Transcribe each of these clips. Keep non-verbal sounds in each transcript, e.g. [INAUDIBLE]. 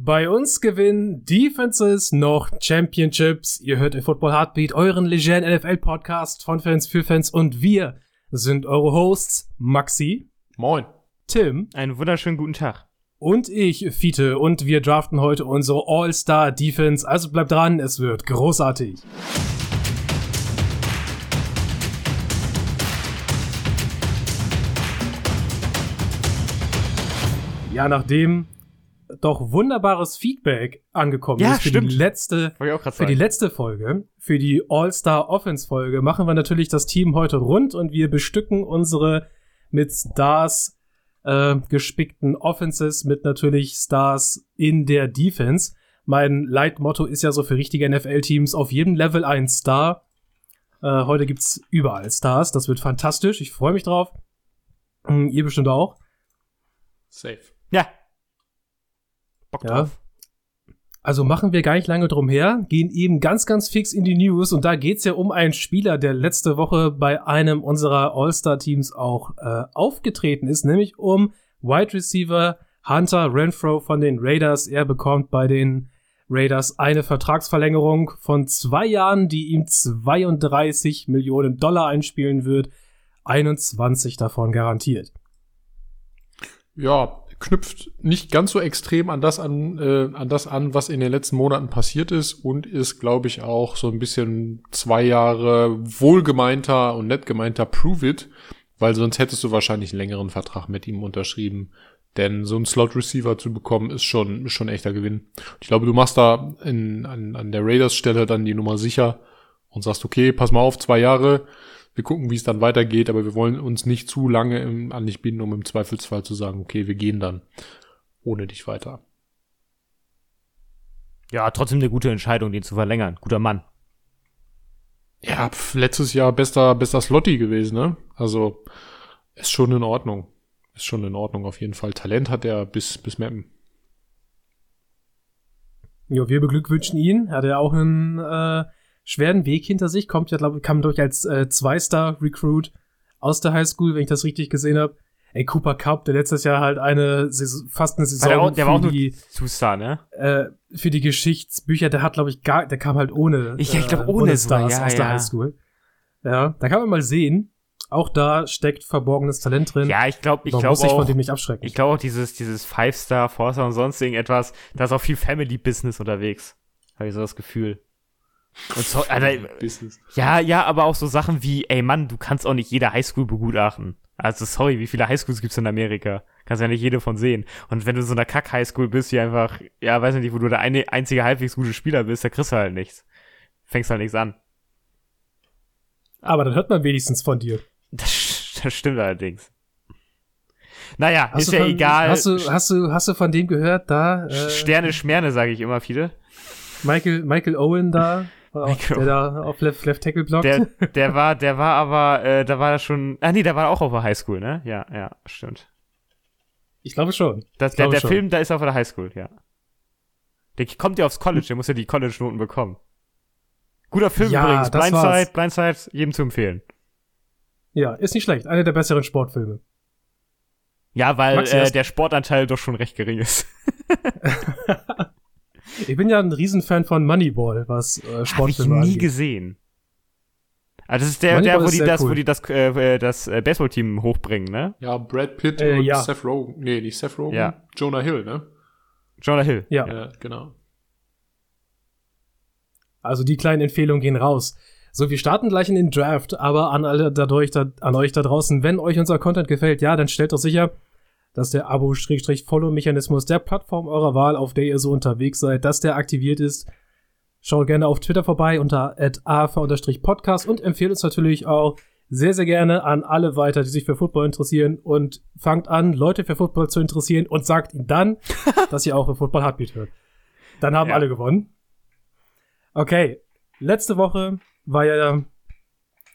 Bei uns gewinnen Defenses noch Championships. Ihr hört in Football Heartbeat, euren legeren NFL-Podcast von Fans für Fans und wir sind eure Hosts Maxi. Moin. Tim. Einen wunderschönen guten Tag. Und ich, Fiete. Und wir draften heute unsere All-Star Defense. Also bleibt dran, es wird großartig. Ja, nachdem doch wunderbares Feedback angekommen Ja, ist für stimmt. die letzte für die letzte Folge, für die All-Star Offense Folge, machen wir natürlich das Team heute rund und wir bestücken unsere mit Stars äh, gespickten Offenses mit natürlich Stars in der Defense. Mein Leitmotto ist ja so für richtige NFL-Teams auf jedem Level ein Star. Äh, heute gibt's überall Stars. Das wird fantastisch. Ich freue mich drauf. Hm, ihr bestimmt auch. Safe. Ja. Bock Ja. drauf. Also machen wir gar nicht lange drum her, gehen eben ganz, ganz fix in die News und da geht's ja um einen Spieler, der letzte Woche bei einem unserer All-Star-Teams auch äh, aufgetreten ist, nämlich um Wide Receiver Hunter Renfro von den Raiders. Er bekommt bei den Raiders eine Vertragsverlängerung von zwei Jahren, die ihm 32 Millionen Dollar einspielen wird. 21 davon garantiert. Ja, knüpft nicht ganz so extrem an das an, äh, an das an, was in den letzten Monaten passiert ist und ist, glaube ich, auch so ein bisschen zwei Jahre wohlgemeinter und nett gemeinter Prove It, weil sonst hättest du wahrscheinlich einen längeren Vertrag mit ihm unterschrieben. Denn so einen Slot-Receiver zu bekommen, ist schon, ist schon echter Gewinn. Ich glaube, du machst da in, an, an der Raiders-Stelle dann die Nummer sicher und sagst, okay, pass mal auf, zwei Jahre, wir gucken, wie es dann weitergeht, aber wir wollen uns nicht zu lange im, an dich binden, um im Zweifelsfall zu sagen, okay, wir gehen dann ohne dich weiter. Ja, trotzdem eine gute Entscheidung, den zu verlängern. Guter Mann. Ja, pf, letztes Jahr bester, bester Slotty gewesen, ne? Also, ist schon in Ordnung. Ist schon in Ordnung auf jeden Fall. Talent hat er bis, bis Mappen. Ja, wir beglückwünschen ihn. Hat er auch einen äh, schweren Weg hinter sich. Kommt ja, glaube ich, kam durch als äh, Zwei-Star-Recruit aus der Highschool, wenn ich das richtig gesehen habe. Ey, Cooper Cup, der letztes Jahr halt eine Saison, fast eine Saison der, auch, der war auch die, Two-Star, ne? äh, für die Geschichtsbücher, der hat, glaube ich, gar, der kam halt ohne, Ich- ich glaub, ohne sogar, Stars ja, aus der ja. Highschool. Ja, da kann man mal sehen. Auch da steckt verborgenes Talent drin. Ja, ich glaube, ich glaube sich von auch, dem nicht abschrecken. ich glaube auch dieses, dieses Five-Star, Four-Star und sonst irgendetwas, da ist auch viel Family-Business unterwegs. Habe ich so das Gefühl. Und so, Business. ja, ja, aber auch so Sachen wie, ey Mann, du kannst auch nicht jede Highschool begutachten. Also sorry, wie viele Highschools gibt's in Amerika? Kannst ja nicht jede von sehen. Und wenn du so einer Kack-Highschool bist, die einfach, ja, weiß nicht, wo du der eine, einzige halbwegs gute Spieler bist, da kriegst du halt nichts. Fängst halt nichts an. Aber dann hört man wenigstens von dir. Das, das stimmt allerdings. Naja, Hast ist ja von, egal. Hast du, hast du, hast du von dem gehört, da? Äh, Sterne, Schmerne, sage ich immer viele. Michael, Michael Owen da, der da auf Left, Left Tackle blockt. Der, [LAUGHS] der war, der war aber, äh, da war er schon, ah nee, der war auch auf der Highschool, ne? Ja, ja, stimmt. ich glaube schon. Das, Ich der glaube der schon. Film, da ist auf der Highschool, ja. Der kommt ja aufs College, der muss ja die College-Noten bekommen. Guter Film Ja, übrigens. Blindside. Blindside, jedem zu empfehlen. Ja, ist nicht schlecht. Einer der besseren Sportfilme. Ja, weil äh, der Sportanteil doch schon recht gering ist. [LAUGHS] [LAUGHS] Ich bin ja ein Riesenfan von Moneyball, was äh, Habe ich Sportfilme nie angeht. gesehen. Also das ist der, Moneyball der, wo ist die das, cool. wo die das, äh, äh, das äh, Baseballteam hochbringen, ne? Ja, Brad Pitt Äh, und ja. Seth Rogen. Nee, nicht Seth Rogen. Ja. Jonah Hill, ne? Jonah Hill. Ja, Ja, genau. also die kleinen Empfehlungen gehen raus. So, wir starten gleich in den Draft, aber an alle dadurch, da, an euch da draußen, wenn euch unser Content gefällt, ja, dann stellt doch sicher, dass der Abo-Follow-Mechanismus der Plattform eurer Wahl, auf der ihr so unterwegs seid, dass der aktiviert ist. Schaut gerne auf Twitter vorbei unter @af_podcast und empfehlt uns natürlich auch sehr, sehr gerne an alle weiter, die sich für Football interessieren und fangt an, Leute für Football zu interessieren und sagt ihnen dann, [LAUGHS] dass ihr auch im Football Heartbeat hört. Dann haben Ja. alle gewonnen. Okay, letzte Woche war ja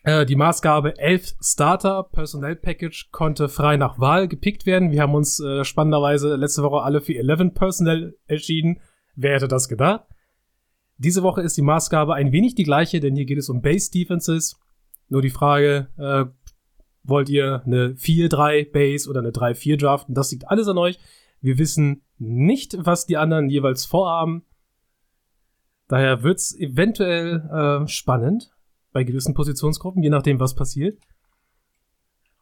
äh, die Maßgabe 11 Starter Personnel Package konnte frei nach Wahl gepickt werden. Wir haben uns äh, spannenderweise letzte Woche alle für 11 Personnel entschieden. Wer hätte das gedacht? Diese Woche ist die Maßgabe ein wenig die gleiche, denn hier geht es um Base Defenses. Nur die Frage, äh, wollt ihr eine 4-3 Base oder eine 3-4 draften? Das liegt alles an euch. Wir wissen nicht, was die anderen jeweils vorhaben. Daher wird's eventuell äh, spannend bei gewissen Positionsgruppen, je nachdem, was passiert.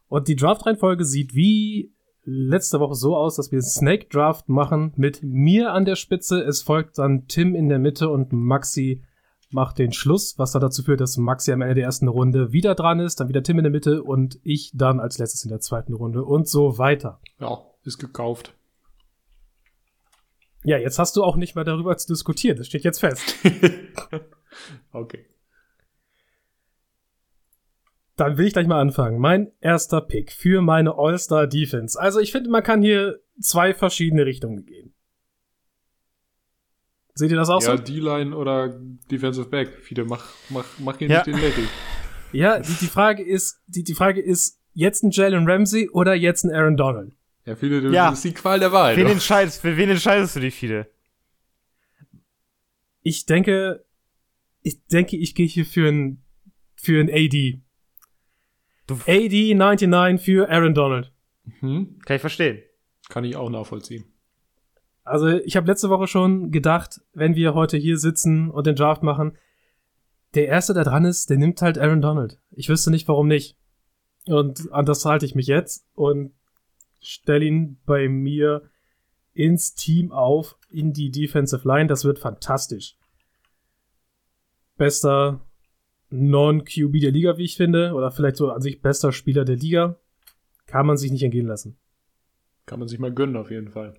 Und die Draft-Reihenfolge sieht wie letzte Woche so aus, dass wir Snake Draft machen mit mir an der Spitze. Es folgt dann Tim in der Mitte und Maxi macht den Schluss, was dann dazu führt, dass Maxi am Ende der ersten Runde wieder dran ist, dann wieder Tim in der Mitte und ich dann als letztes in der zweiten Runde und so weiter. Ja, ist gekauft. Ja, jetzt hast du auch nicht mehr darüber zu diskutieren. Das steht jetzt fest. [LAUGHS] okay. Dann will ich gleich mal anfangen. Mein erster Pick für meine All-Star Defense. Also ich finde, man kann hier zwei verschiedene Richtungen gehen. Seht ihr das auch ja, so? D-Line oder Defensive Back. Viele mach, mach, mach hier Ja. nicht den Larry. Ja, die, die Frage ist, die, die Frage ist, jetzt ein Jalen Ramsey oder jetzt ein Aaron Donald? Ja, viele, Ja. das ist die Qual der Wahl. Wen doch. entscheidest, für wen entscheidest du dich, viele? Ich denke, ich denke, ich gehe hier für ein, für ein AD. AD 99 für Aaron Donald. Hm? Kann ich verstehen. Kann ich auch nachvollziehen. Also ich habe letzte Woche schon gedacht, wenn wir heute hier sitzen und den Draft machen, der erste, der dran ist, der nimmt halt Aaron Donald. Ich wüsste nicht, warum nicht. Und an das halte ich mich jetzt und stelle ihn bei mir ins Team auf, in die Defensive Line. Das wird fantastisch. Bester Non-QB der Liga, wie ich finde, oder vielleicht so an sich bester Spieler der Liga. Kann man sich nicht entgehen lassen. Kann man sich mal gönnen, auf jeden Fall.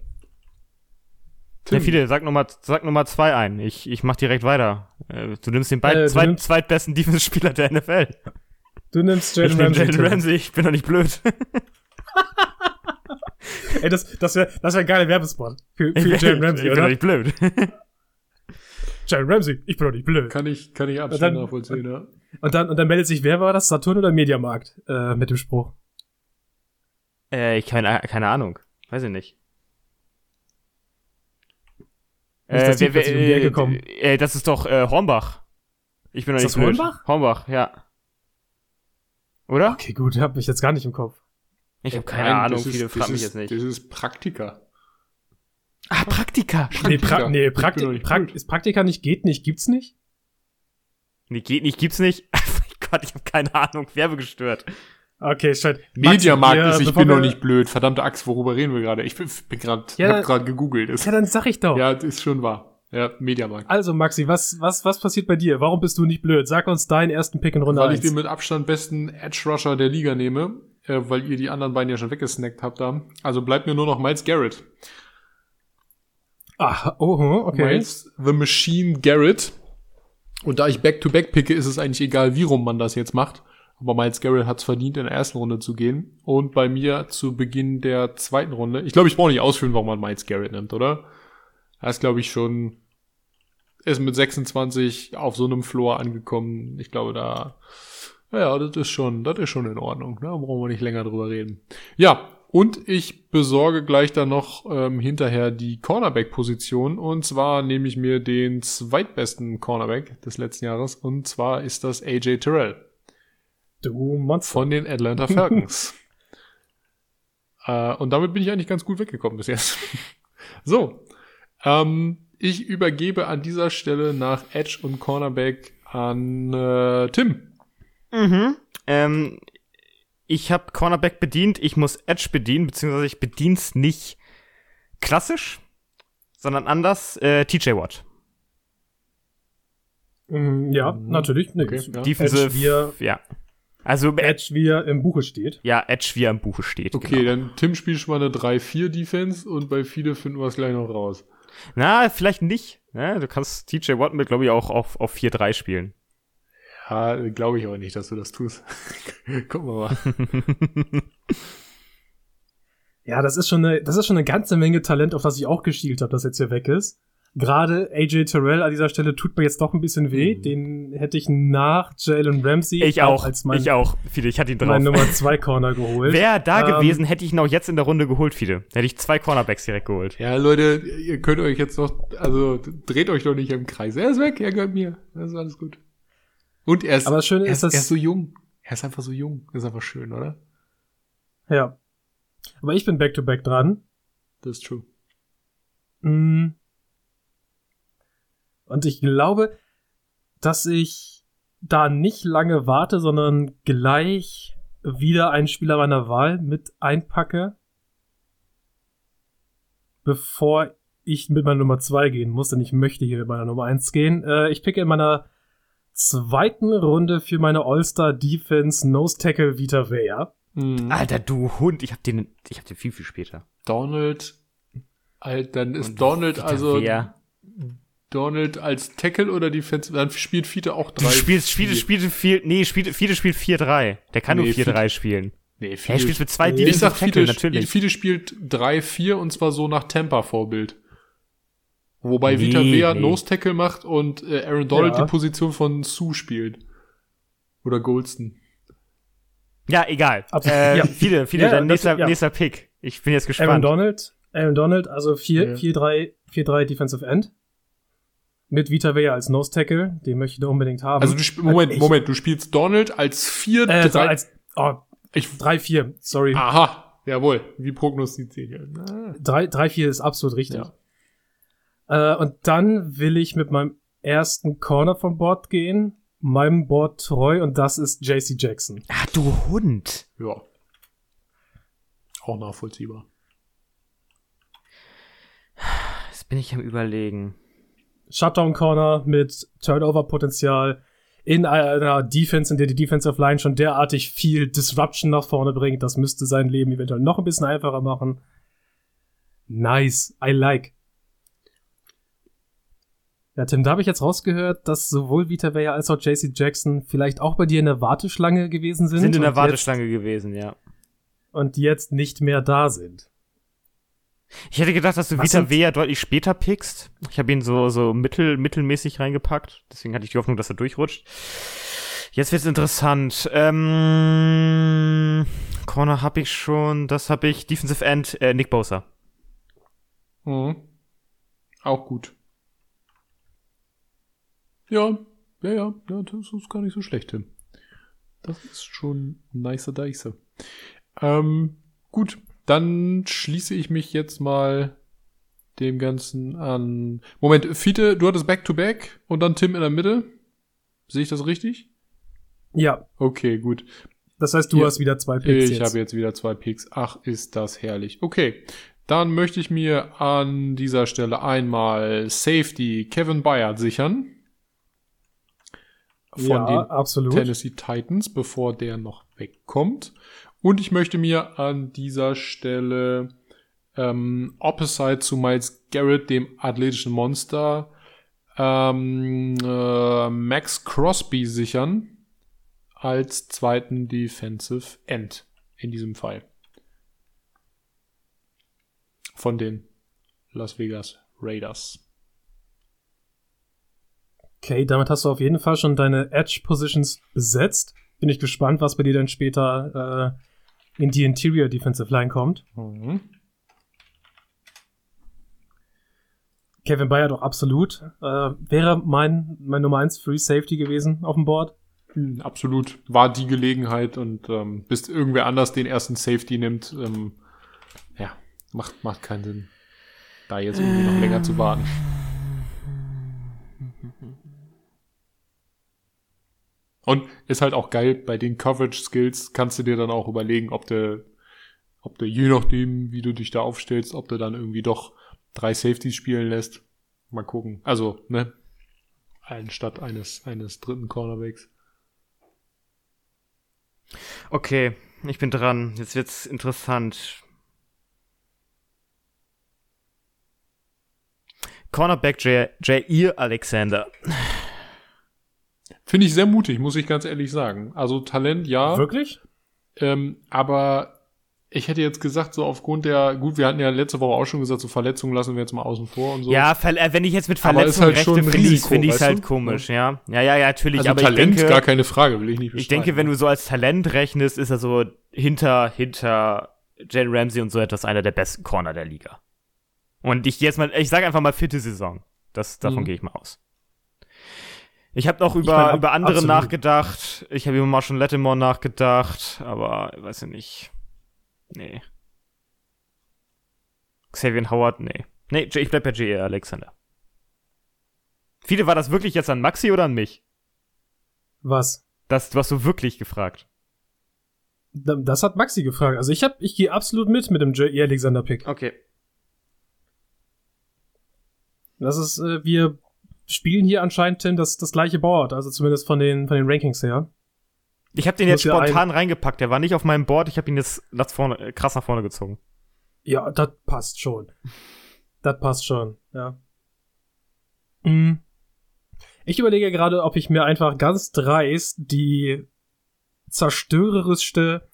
Ja, viele, sag Nummer, sag Nummer zwei ein. Ich, ich mach direkt weiter. Äh, Du nimmst den beiden Äh, zweit, nimmst- zweitbesten Defense-Spieler der NFL. Du nimmst Ich Jalen Ramsey. Jalen Tim. Ramsey, ich bin doch nicht blöd. [LAUGHS] Ey, das, das wäre das wär ein geiler Werbespot für, für [LAUGHS] Ich Jalen bin- Ramsey, ich bin oder? doch nicht blöd. [LAUGHS] Jalen Ramsey, ich bin doch nicht blöd. Kann ich, kann ich dann- absolut nachvollziehen, ja. Und dann, und dann meldet sich, wer war das? Saturn oder Mediamarkt? Äh, mit dem Spruch. äh, ich keine, keine Ahnung. Weiß ich nicht. Nicht, dass die plötzlich um die Ecke äh, kommen. Äh, das ist doch äh, Hornbach. Ich bin doch nicht das blöd. Hornbach? Hornbach, ja. Oder? Okay, gut, hab mich jetzt gar nicht im Kopf. Ich habe keine Nein, Ahnung, das ist- viele fragen mich ist- jetzt nicht. Das ist Praktiker. Ah, Praktika. Nee, Praktika. pra nee Ich bin Prakti doch nicht Prakt blöd. ist Praktika nicht, geht nicht, gibt's nicht? Nee, geht nicht, gibt's nicht. [LAUGHS] mein Gott, ich habe keine Ahnung. Werbegestört. Okay, scheiße. Mediamarkt ist, ich bin doch wir- nicht blöd. Verdammte Axt, worüber reden wir gerade? Ich bin, bin gerade, Ja, hab gerade gegoogelt. Ist, Ja, dann sag ich doch. ja, das ist schon wahr. Ja, Mediamarkt. Also, Maxi, was, was, was passiert bei dir? Warum bist du nicht blöd? Sag uns deinen ersten Pick in Runde Weil ich 1. den mit Abstand besten Edge Rusher der Liga nehme, äh, weil ihr die anderen beiden ja schon weggesnackt habt da. Also bleibt mir nur noch Miles Garrett. Ah, oh, okay. Miles The Machine Garrett. Und da ich Back-to-Back picke, ist es eigentlich egal, wie rum man das jetzt macht. Aber Miles Garrett hat es verdient, in der ersten Runde zu gehen. Und bei mir zu Beginn der zweiten Runde. Ich glaube, ich brauche nicht ausführen, warum man Miles Garrett nimmt, oder? Er ist, glaube ich, schon, ist mit 26 auf so einem Floor angekommen. Ich glaube, da, ja, das ist schon, das ist schon in Ordnung. Da brauchen wir nicht länger drüber reden. Ja, und ich besorge gleich dann noch ähm, hinterher die Cornerback-Position. Und zwar nehme ich mir den zweitbesten Cornerback des letzten Jahres. Und zwar ist das AJ Terrell Du Monster. von den Atlanta Falcons. [LAUGHS] äh, und damit bin ich eigentlich ganz gut weggekommen bis jetzt. [LAUGHS] so, ähm, ich übergebe an dieser Stelle nach Edge und Cornerback an äh, Tim. Mhm. Ähm, ich habe Cornerback bedient, ich muss Edge bedienen, beziehungsweise ich bedien's nicht klassisch, sondern anders. Äh, TJ Watt. Mm, ja, Mhm. natürlich. Nee, Okay, ja. Defensive, Edge, wie er- ja. Also, äh, Edge, wie er im Buche steht. ja, Edge, wie er im Buche steht. Okay, Genau. dann Tim spielt schon mal eine 3-4-Defense und bei viele finden wir es gleich noch raus. Na, vielleicht nicht. Ne? Du kannst TJ Watt mit, glaube ich, auch auf, auf 4-3 spielen. Ja, glaube ich auch nicht, dass du das tust. [LAUGHS] Gucken wir mal. [LAUGHS] Ja, das ist schon eine, das ist schon eine ganze Menge Talent, auf das ich auch geschielt habe, das jetzt hier weg ist. Gerade AJ Terrell an dieser Stelle tut mir jetzt doch ein bisschen weh. Mhm. Den hätte ich nach Jalen Ramsey Ich auch. als mein, ich auch. Viele, ich hatte ihn drauf. mein Nummer 2 Corner geholt. [LAUGHS] Wäre da Ähm, gewesen, hätte ich ihn auch jetzt in der Runde geholt, viele. Hätte ich zwei Cornerbacks direkt geholt. Ja, Leute, ihr könnt euch jetzt noch, also dreht euch doch nicht im Kreis. Er ist weg, er gehört mir. Das ist alles gut. Und er ist, Aber das Schöne er ist, ist, er ist dass, so jung. Er ist einfach so jung. Das ist einfach schön, oder? ja. Aber ich bin back to back dran. Das ist true. Mm. Und ich glaube, dass ich da nicht lange warte, sondern gleich wieder einen Spieler meiner Wahl mit einpacke, bevor ich mit meiner Nummer 2 gehen muss, denn ich möchte hier mit meiner Nummer 1 gehen. Äh, ich picke in meiner zweiten Runde für meine All-Star Defense Nose Tackle Vita Vea. Mhm. Alter, du Hund, ich hab den, ich hab den viel, viel später. Donald, Alter, dann ist Und Donald Vita also Vea. Donald als Tackle oder Defense, dann spielt Fiete auch Du drei. spielst, Fiete, Fiete, viel, nee, Fiete, Fiete spielt 4-3. Der kann Nee, nur 4-3 spielen. Nee, Er Fiete, spielt mit zwei Nee. ich sag Defensive Tackle, natürlich. Fiete spielt 3-4 und zwar so nach Tampa-Vorbild. Wobei Nee, Vita Vea nee. Nose Tackle macht und äh, Aaron Donald Ja. die Position von Sue spielt. Oder Goldston. Ja, egal. Absolut, Äh, ja. Viele, viele, Ja, dein nächster, ja. nächster Pick. Ich bin jetzt Aaron gespannt. Donald, Aaron Donald, also 4, Ja. 4-3, 4-3 Defensive End. Mit Vita Vea als Nose Tackle, den möchte ich da unbedingt haben. Also du Moment, ich- Moment, du spielst Donald als 4 äh, 3 als, oh, ich, 3-4, sorry. Aha, jawohl, wie prognostiziert. Ah. 3-4 ist absolut richtig. Ja. Äh, und dann will ich mit meinem ersten Corner vom Board gehen, meinem Board treu, und das ist JC Jackson. Ah, du Hund. Ja. Auch nachvollziehbar. Jetzt bin ich am überlegen. Shutdown Corner mit Turnover-Potenzial in einer Defense, in der die Defensive Line schon derartig viel Disruption nach vorne bringt. Das müsste sein Leben eventuell noch ein bisschen einfacher machen. Nice. I like. Ja, Tim, da habe ich jetzt rausgehört, dass sowohl Vita Vea als auch JC Jackson vielleicht auch bei dir in der Warteschlange gewesen sind. Sind in der Warteschlange gewesen, ja. Jetzt, und jetzt nicht mehr da sind. Ich hätte gedacht, dass du Was Vita sind- Vea deutlich später pickst. Ich habe ihn so, so mittel, mittelmäßig reingepackt. Deswegen hatte ich die Hoffnung, dass er durchrutscht. Jetzt wird's interessant. Ähm, Corner habe ich schon. Das habe ich. Defensive End, äh, Nick Bosa. Mhm. Auch gut. Ja, ja, ja, das ist gar nicht so schlecht, Tim. Das ist schon nice Dice. Ähm, gut, dann schließe ich mich jetzt mal dem Ganzen an. Moment, Fiete, du hattest Back-to-Back und dann Tim in der Mitte. Sehe ich das richtig? Ja, Okay, gut. das heißt, du Ja. hast wieder zwei Picks Ich habe jetzt wieder zwei Picks. Ach, ist das herrlich. Okay. Dann möchte ich mir an dieser Stelle einmal Safety Kevin Bayard sichern. Von ja, den absolut. Tennessee Titans, bevor der noch wegkommt. Und ich möchte mir an dieser Stelle ähm, Opposite zu Miles Garrett, dem athletischen Monster, ähm, äh, Max Crosby sichern als zweiten Defensive End in diesem Fall. Von den Las Vegas Raiders. Okay, damit hast du auf jeden Fall schon deine Edge-Positions besetzt. Bin ich gespannt, was bei dir dann später äh, in die Interior Defensive Line kommt. Mhm. Kevin Bayer doch absolut. Äh, wäre mein, mein Nummer 1 Free Safety gewesen auf dem Board. Mhm, Absolut. War die Gelegenheit und ähm, bis irgendwer anders den ersten Safety nimmt, ähm, ja, macht, macht keinen Sinn, da jetzt irgendwie noch länger zu warten. Und ist halt auch geil, bei den Coverage Skills kannst du dir dann auch überlegen, ob du, ob du je nachdem, wie du dich da aufstellst, ob du dann irgendwie doch drei Safeties spielen lässt. Mal gucken. Also, ne? Anstatt eines, eines dritten Cornerbacks. Okay, ich bin dran. Jetzt wird's interessant. Cornerback Jair Alexander. Finde ich sehr mutig, muss ich ganz ehrlich sagen. Also Talent, ja. Wirklich? Ähm, aber ich hätte jetzt gesagt, so aufgrund der, gut, wir hatten ja letzte Woche auch schon gesagt, so Verletzungen lassen wir jetzt mal außen vor und so. Ja, äh, wenn ich jetzt mit Verletzungen halt ein finde ich Risiko, find halt komisch, ja. Ja, ja, ja, natürlich. also aber Talent, denke, gar keine Frage, will ich nicht ich denke, wenn du so als Talent rechnest, ist er so hinter, hinter Jalen Ramsey und so etwas einer der besten Corner der Liga. Und ich jetzt mal, ich sage einfach mal vierte Saison. Das, davon Mhm. gehe ich mal aus. Ich habe noch über, meine, ab- über andere absolut. nachgedacht. Ich habe über Marshall Lattimore nachgedacht, aber weiß ich nicht. Nee. Xavier Howard, nee. Nee, ich bleib bei J.A. Alexander. Viele, war das wirklich jetzt an Maxi oder an mich? Was? Das, du hast so wirklich gefragt. Das hat Maxi gefragt. Also ich hab, ich gehe absolut mit mit dem J.E. Alexander Pick. Okay. Das ist, äh, wir spielen hier anscheinend Tim das, das gleiche Board, also zumindest von den, von den Rankings her. Ich habe den jetzt spontan reingepackt. Der war nicht auf meinem Board. Ich habe ihn jetzt nach vorne, äh, krass nach vorne gezogen. Ja, das passt schon. Das passt schon, ja. Mhm. Ich überlege gerade, ob ich mir einfach ganz dreist die zerstörerischste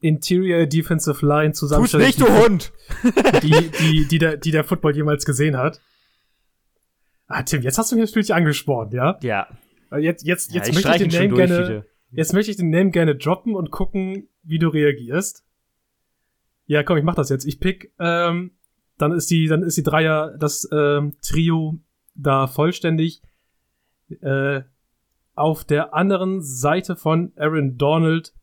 Interior Defensive Line zusammenstelle, nicht, du Hund! die, die, die, der, die der Football jemals gesehen hat. Ah, Tim, jetzt hast du mich natürlich angespornt, ja? Ja. Jetzt, jetzt, ja jetzt ich möchte ich den Name durch, gerne, jetzt möchte ich den Name gerne droppen und gucken, wie du reagierst. Ja, komm, ich mach das jetzt. Ich pick, ähm, dann ist die, dann ist die Dreier, das ähm, Trio da vollständig. Äh, auf der anderen Seite von Aaron Donald,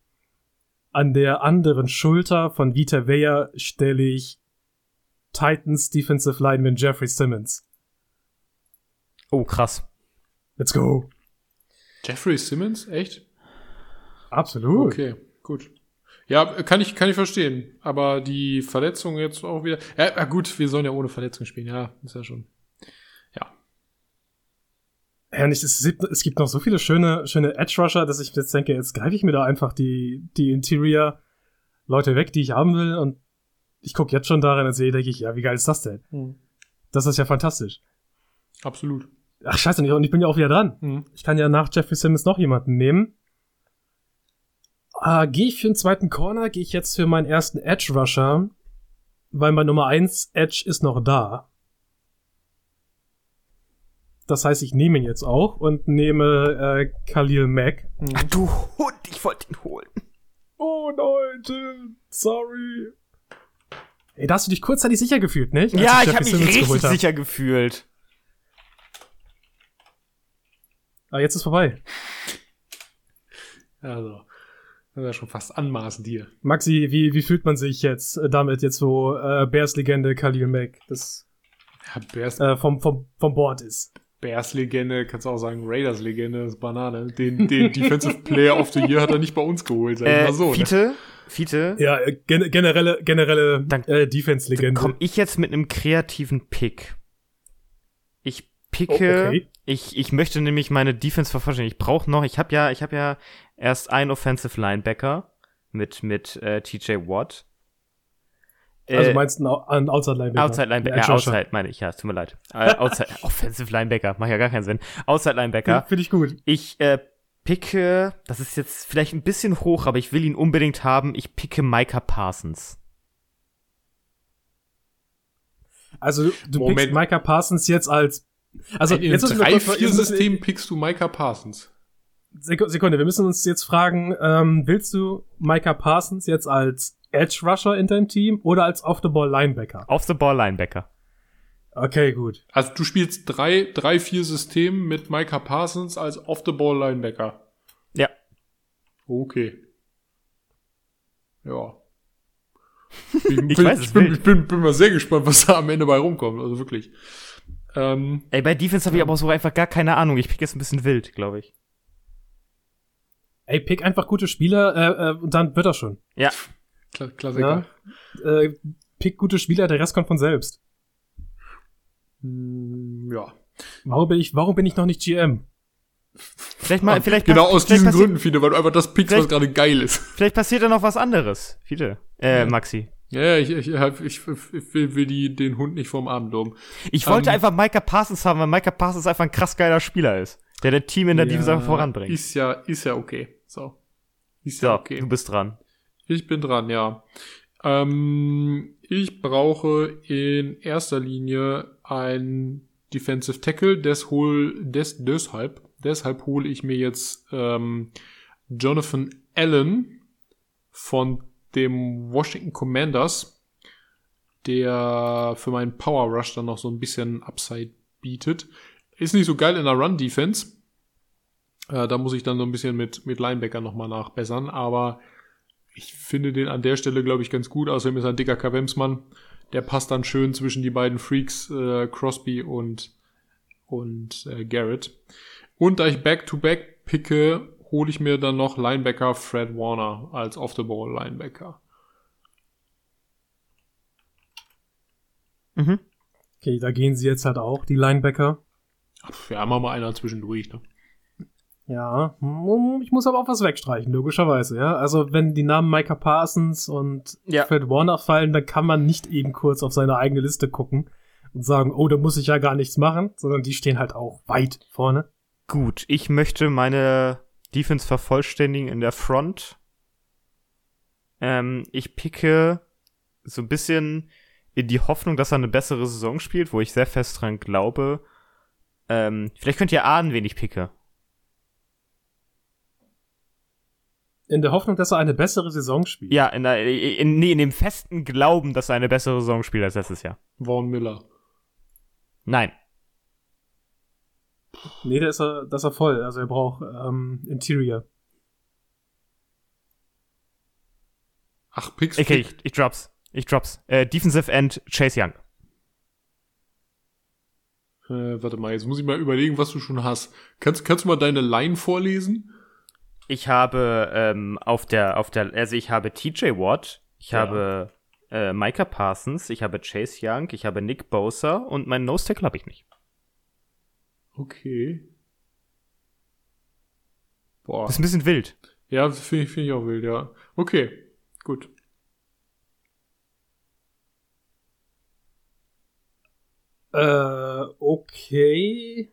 an der anderen Schulter von Vita Vea stelle ich Titans Defensive Lineman Jeffrey Simmons. Oh, krass. Let's go. Jeffrey Simmons, echt? Absolut. Okay, gut. Ja, kann ich, kann ich verstehen. Aber die Verletzung jetzt auch wieder. Ja, ja, gut, wir sollen ja ohne Verletzung spielen. Ja, ist ja schon. Ja. Ja, nicht, es, gibt, es gibt noch so viele schöne, schöne Edge-Rusher, dass ich jetzt denke, jetzt greife ich mir da einfach die, die Interior-Leute weg, die ich haben will. Und ich gucke jetzt schon darin und sehe, denke ich, ja, wie geil ist das denn? Hm. Das ist ja fantastisch. Absolut. Ach, scheiße, und ich, und ich bin ja auch wieder dran. Hm. Ich kann ja nach Jeffrey Simmons noch jemanden nehmen. Äh, gehe ich für den zweiten Corner, gehe ich jetzt für meinen ersten Edge-Rusher, weil mein Nummer 1 Edge ist noch da. Das heißt, ich nehme ihn jetzt auch und nehme äh, Khalil Mack. Ach, du Hund, ich wollte ihn holen. Oh nein, Tim, sorry. Ey, da hast du dich kurzzeitig sicher gefühlt, nicht? Als Ja, ich habe mich richtig geholt hab. sicher gefühlt. Ah, jetzt ist vorbei. Also, das ist ja schon fast anmaßend hier. Maxi, wie, wie fühlt man sich jetzt äh, damit, jetzt wo äh, Bears Legende Khalil Mack das Ja, Bears, äh, vom, vom, vom Board ist? Bears Legende, kannst du auch sagen, Raiders Legende, das ist Banane. Den, den Defensive Player of the Year hat er nicht bei uns geholt, sag ich Äh, mal so. Ne? Fiete, Fiete, Ja, äh, gen generelle, generelle Dann- äh, dann Defense-Legende. komme ich jetzt mit einem kreativen Pick. Ich Oh, picke, okay. ich, ich möchte nämlich meine Defense vervollständigen. Ich brauche noch, ich habe ja, ich habe ja erst einen Offensive Linebacker mit mit äh, TJ Watt. Also Äh, meinst du einen, Outside Linebacker? Outside Linebacker, Ja, ja. Outside meine ich, ja, es tut mir leid. Äh, [LAUGHS] outside, Offensive Linebacker, macht ja gar keinen Sinn. Outside Linebacker. Finde ich gut. Ich äh, picke, das ist jetzt vielleicht ein bisschen hoch, aber ich will ihn unbedingt haben. Ich picke Micah Parsons. Also du, du Moment. pickst Micah Parsons jetzt als also In jetzt müssen wir- 3-4-System pickst du Micah Parsons. Seku- Sekunde, wir müssen uns jetzt fragen, ähm, willst du Micah Parsons jetzt als Edge Rusher in deinem Team oder als Off-the-Ball Linebacker? Off the Ball Linebacker. Okay, gut. Also du spielst 3-4-System mit Micah Parsons als Off-the-Ball-Linebacker. Ja. Okay. Ja. [LAUGHS] Ich, Ich bin, weiß, es ich, bin, ich bin, bin mal sehr gespannt, was da am Ende bei rumkommt. Also wirklich. Ähm, Ey, bei Defense habe ich aber so einfach gar keine Ahnung. Ich pick jetzt ein bisschen wild, glaube ich. Ey, pick einfach gute Spieler äh, äh, und dann wird er schon. Ja. Kla Klassiker. Äh, pick gute Spieler, der Rest kommt von selbst. Mm, Ja. Warum bin ich, warum bin ich noch nicht GM? Vielleicht mal, vielleicht genau aus vielleicht diesen Gründen, Fiete, weil du einfach das pickst, was gerade geil ist. Vielleicht passiert da noch was anderes. Viele. Äh, Maxi. Ja, ja, ich, ich, ich, ich, will, will die, den Hund nicht vorm Abend loben. Ich wollte Ähm, einfach Micah Parsons haben, weil Micah Parsons einfach ein krass geiler Spieler ist. Der der Team in der Defense einfach voranbringt. Ist ja, ist ja okay. So. Ist so, ja okay. du bist dran. Ich bin dran, ja. Ähm, ich brauche in erster Linie ein Defensive Tackle. Des hol, des, deshalb, deshalb hole ich mir jetzt ähm, Jonathan Allen von dem Washington Commanders, der für meinen Power Rush dann noch so ein bisschen Upside bietet. Ist nicht so geil in der Run Defense. Äh, da muss ich dann so ein bisschen mit, mit Linebacker nochmal nachbessern, aber ich finde den an der Stelle, glaube ich, ganz gut. Außerdem ist er ein dicker Kavemsmann. der passt dann schön zwischen die beiden Freaks, äh, Crosby und, und äh, Garrett. Und da ich Back-to-Back picke, hole ich mir dann noch Linebacker Fred Warner als Off-the-Ball-Linebacker. Mhm. Okay, da gehen sie jetzt halt auch, die Linebacker. Ja, machen wir einer zwischendurch, ne? Ja, hm, ich muss aber auch was wegstreichen, logischerweise, ja. Also, wenn die Namen Micah Parsons und Ja. Fred Warner fallen, dann kann man nicht eben kurz auf seine eigene Liste gucken und sagen, oh, da muss ich ja gar nichts machen, sondern die stehen halt auch weit vorne. Gut, ich möchte meine Defense vervollständigen in der Front. Ähm, ich picke so ein bisschen in die Hoffnung, dass er eine bessere Saison spielt, wo ich sehr fest dran glaube. Ähm, vielleicht könnt ihr ahnen, wen ich picke. In der Hoffnung, dass er eine bessere Saison spielt. Ja, in, der, in, nee, in dem festen Glauben, dass er eine bessere Saison spielt als letztes Jahr. Vaughn Miller. Nein. Nee, da ist er, das ist er voll. Also er braucht ähm, Interior. Ach, Picks. Okay, ich, ich drops. Ich drops. Äh, Defensive End Chase Young. Äh, warte mal, jetzt muss ich mal überlegen, was du schon hast. Kannst, kannst du mal deine Line vorlesen? Ich habe ähm, auf der, auf der, also ich habe TJ Watt, ich Ja. habe äh, Micah Parsons, ich habe Chase Young, ich habe Nick Bosa und meinen Nose Tackle habe ich nicht. Okay. Boah. Das ist ein bisschen wild. Ja, finde ich, find ich auch wild, ja. Okay, gut. Äh, okay.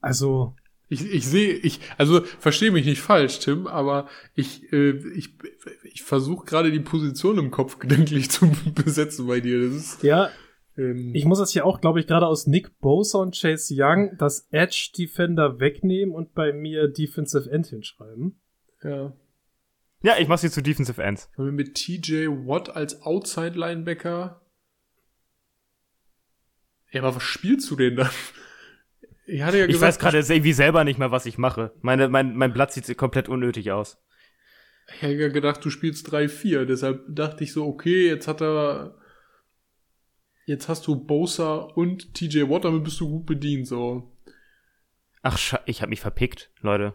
Also, Ich, ich sehe, ich, also verstehe mich nicht falsch, Tim, aber ich, äh, ich, ich versuche gerade die Position im Kopf gedanklich [LAUGHS] zu besetzen bei dir. Das ist, ja, ähm, ich muss das hier auch, glaube ich, gerade aus Nick Bosa und Chase Young das Edge Defender wegnehmen und bei mir Defensive End hinschreiben. ja. Ja, ich mache sie zu Defensive Ends. Haben wir mit TJ Watt als Outside Linebacker? Ja, aber was spielst du denn dann? Ich hatte ja Ich gesagt, weiß gerade irgendwie selber nicht mehr, was ich mache. Meine, mein, mein Blatt sieht komplett unnötig aus. Ich hätte ja gedacht, du spielst 3-4. Deshalb dachte ich so, okay, jetzt hat er. Jetzt hast du Bosa und TJ Watt, damit bist du gut bedient, so. Ach, ich habe mich verpickt, Leute.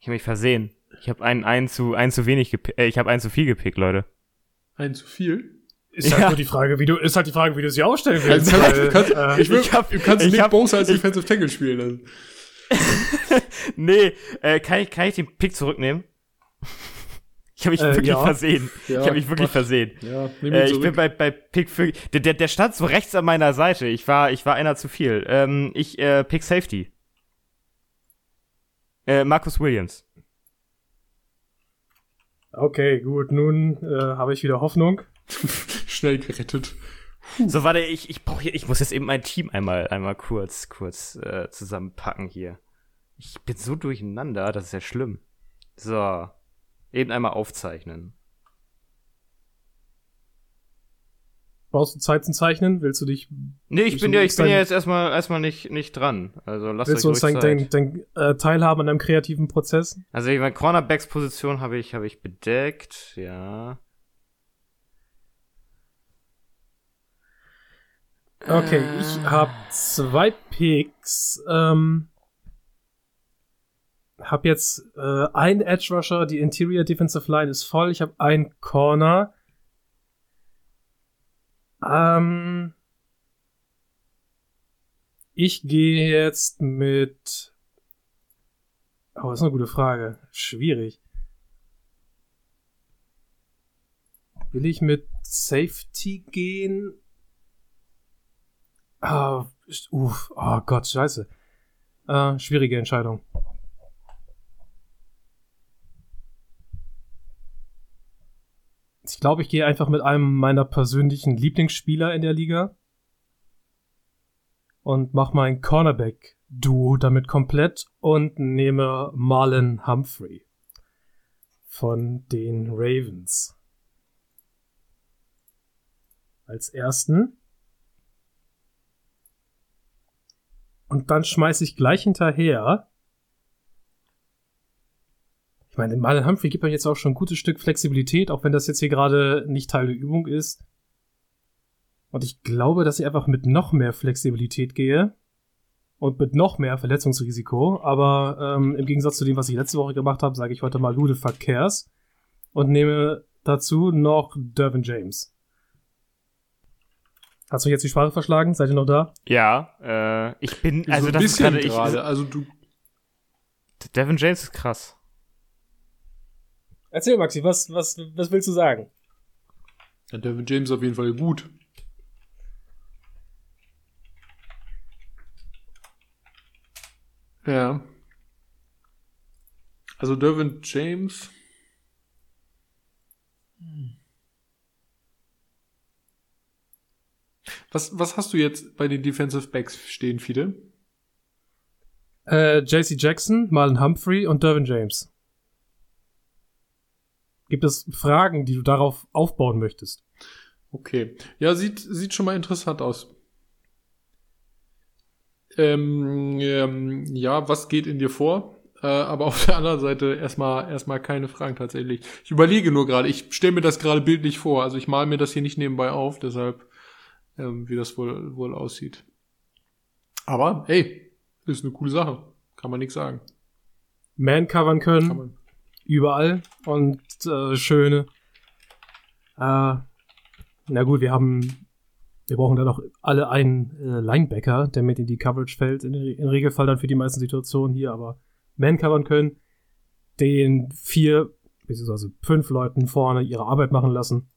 Ich habe mich versehen. Ich habe einen, einen zu, einen zu wenig gepickt. Äh, ich habe einen zu viel gepickt, Leute. Ein zu viel. Ist Ja. halt nur die Frage, wie du, ist halt die Frage, wie du sie aufstellen [LAUGHS] Du willst. kannst, weil, du kannst, äh, ich will, ich hab- du kannst ich Nick hab- Bosa als ich- Defensive Tackle spielen lassen. [LAUGHS] Nee, äh, kann ich, kann ich den Pick zurücknehmen? Ich habe mich Äh, wirklich ja. versehen. Ja, ich habe mich wirklich mach. versehen. Ja, Äh, ich bin bei, bei Pick für, der, der, der stand so rechts an meiner Seite. Ich war, ich war einer zu viel. Ähm, ich äh, Pick Safety. Äh, Marcus Williams. okay, gut, nun äh, habe ich wieder Hoffnung. [LAUGHS] Schnell gerettet. So, warte, ich, ich brauch hier, ich muss jetzt eben mein Team einmal, einmal kurz, kurz äh, zusammenpacken hier. Ich bin so durcheinander, das ist ja schlimm. So, eben einmal aufzeichnen. Brauchst du Zeit zum Zeichnen? Willst du dich, Nee, ich bin ja, ich bin ja jetzt erstmal, erstmal nicht, nicht dran. Also lasst willst du uns dein, dein, dein äh, Teilhaben an deinem kreativen Prozess? Also ich meine, Cornerbacks-Position habe ich, habe ich bedeckt, ja. Okay, ich habe zwei Picks. Ähm, hab jetzt äh, einen Edge Rusher, die Interior Defensive Line ist voll. Ich habe einen Corner. Ähm, ich gehe jetzt mit. Oh, das ist eine gute Frage. Schwierig. Will ich mit Safety gehen? Ah, uff, oh Gott, scheiße. Äh, schwierige Entscheidung. Glaube, ich gehe einfach mit einem meiner persönlichen Lieblingsspieler in der Liga und mache mein Cornerback-Duo damit komplett und nehme Marlon Humphrey von den Ravens. Als ersten. Und dann schmeiße ich gleich hinterher. Ich meine, Marlon Humphrey gibt euch jetzt auch schon ein gutes Stück Flexibilität, auch wenn das jetzt hier gerade nicht Teil der Übung ist. Und ich glaube, dass ich einfach mit noch mehr Flexibilität gehe und mit noch mehr Verletzungsrisiko. Aber ähm, im Gegensatz zu dem, was ich letzte Woche gemacht habe, sage ich heute mal Lude Verkehrs und nehme dazu noch Dervin James. Hast du jetzt die Sprache verschlagen? Seid ihr noch da? Ja, äh, ich bin, also so ein das ist bisschen gerade, ich, gerade. Also du, Devin James ist krass. Erzähl, Maxi, was, was, was willst du sagen? ja, Devin James auf jeden Fall gut. Ja. Also Dervin James. Was, was hast du jetzt bei den Defensive Backs stehen, Fide? Äh, JC Jackson, Marlon Humphrey und Dervin James. Gibt es Fragen, die du darauf aufbauen möchtest? Okay. Ja, sieht, sieht schon mal interessant aus. Ähm, ähm, ja, was geht in dir vor? Äh, aber auf der anderen Seite erstmal erstmal keine Fragen tatsächlich. Ich überlege nur gerade, ich stelle mir das gerade bildlich vor. Also ich male mir das hier nicht nebenbei auf, deshalb ähm, wie das wohl wohl aussieht. Aber hey, ist eine coole Sache. Kann man nichts sagen. Man covern können. Überall und äh, schöne. Äh, na gut, wir haben, wir brauchen dann noch alle einen äh, Linebacker, der mit in die Coverage fällt, in, im Regelfall dann für die meisten Situationen hier, aber Man covern können, den vier beziehungsweise fünf Leuten vorne ihre Arbeit machen lassen.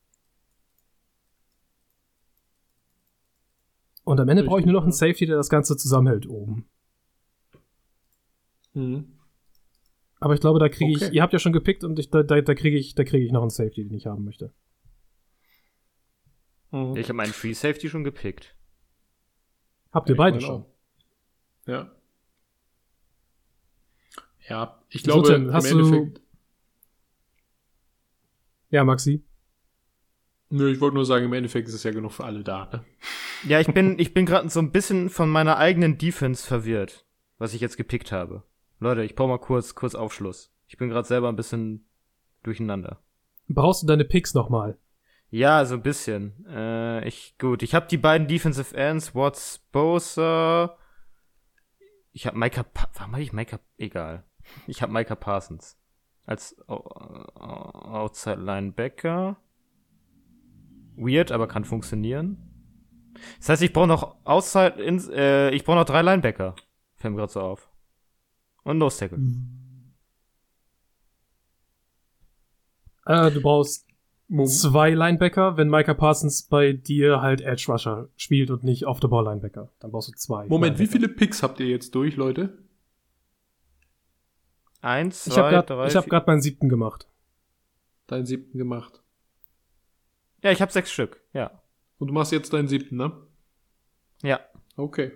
Und am Ende brauche ich nur noch einen Safety, der das Ganze zusammenhält oben. Mhm. Aber ich glaube, da kriege Okay. ich, ihr habt ja schon gepickt und ich, da, da, da kriege ich, da kriege ich noch einen Safety, den ich haben möchte. Mhm. Ich habe meinen Free Safety schon gepickt. Habt ihr Ich beide schon? auch. Ja. Ja, ich So, glaube, Tim, im hast du- Endeffekt. Ja, Maxi. Nö, ich wollte nur sagen, im Endeffekt ist es ja genug für alle da. Ne? Ja, ich bin, ich bin gerade so ein bisschen von meiner eigenen Defense verwirrt, was ich jetzt gepickt habe. Leute, ich brauche mal kurz, kurz Aufschluss. Ich bin gerade selber ein bisschen durcheinander. Brauchst du deine Picks nochmal? Ja, so ein bisschen. Äh, ich, gut, ich habe die beiden Defensive Ends, Watts, Bosa. Ich habe Micah, pa warum habe ich Micah, egal. Ich habe Micah Parsons als Outside Linebacker. Weird, aber kann funktionieren. Das heißt, ich brauche noch Outside, ins, äh, ich brauche noch drei Linebacker. Fällt mir gerade so auf. Und Nose Tackle. Äh, du brauchst Mom zwei Linebacker, wenn Micah Parsons bei dir halt Edge Rusher spielt und nicht Off-the-Ball-Linebacker. Dann brauchst du zwei. Moment, wie Linebacker. viele Picks habt ihr jetzt durch, Leute? Eins, Ich zwei, habe gerade drei, hab vier. grad meinen siebten gemacht. Deinen siebten gemacht. Ja, ich habe sechs Stück. Ja. Und du machst jetzt deinen siebten, ne? Ja. Okay.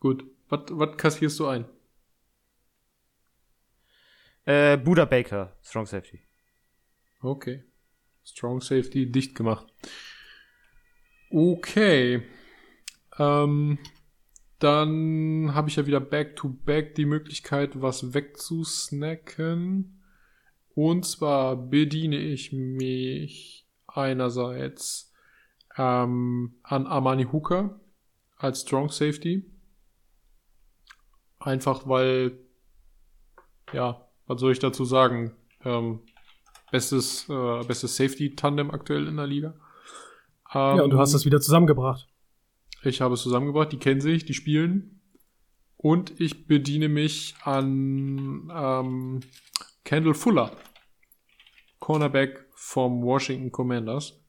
Gut. Was was kassierst du ein? Äh, Buda Baker, Strong Safety. Okay. Strong Safety dicht gemacht. Okay. Ähm, dann habe ich ja wieder back-to-back die Möglichkeit, was wegzusnacken. Und zwar bediene ich mich einerseits ähm, an Armani Hooker als Strong Safety. Einfach weil, ja, was soll ich dazu sagen? Ähm, bestes, äh, bestes Safety-Tandem aktuell in der Liga. Ähm, Ja, und du hast das wieder zusammengebracht. ich habe es zusammengebracht, die kennen sich, die spielen. Und ich bediene mich an ähm, Kendall Fuller, Cornerback vom Washington Commanders.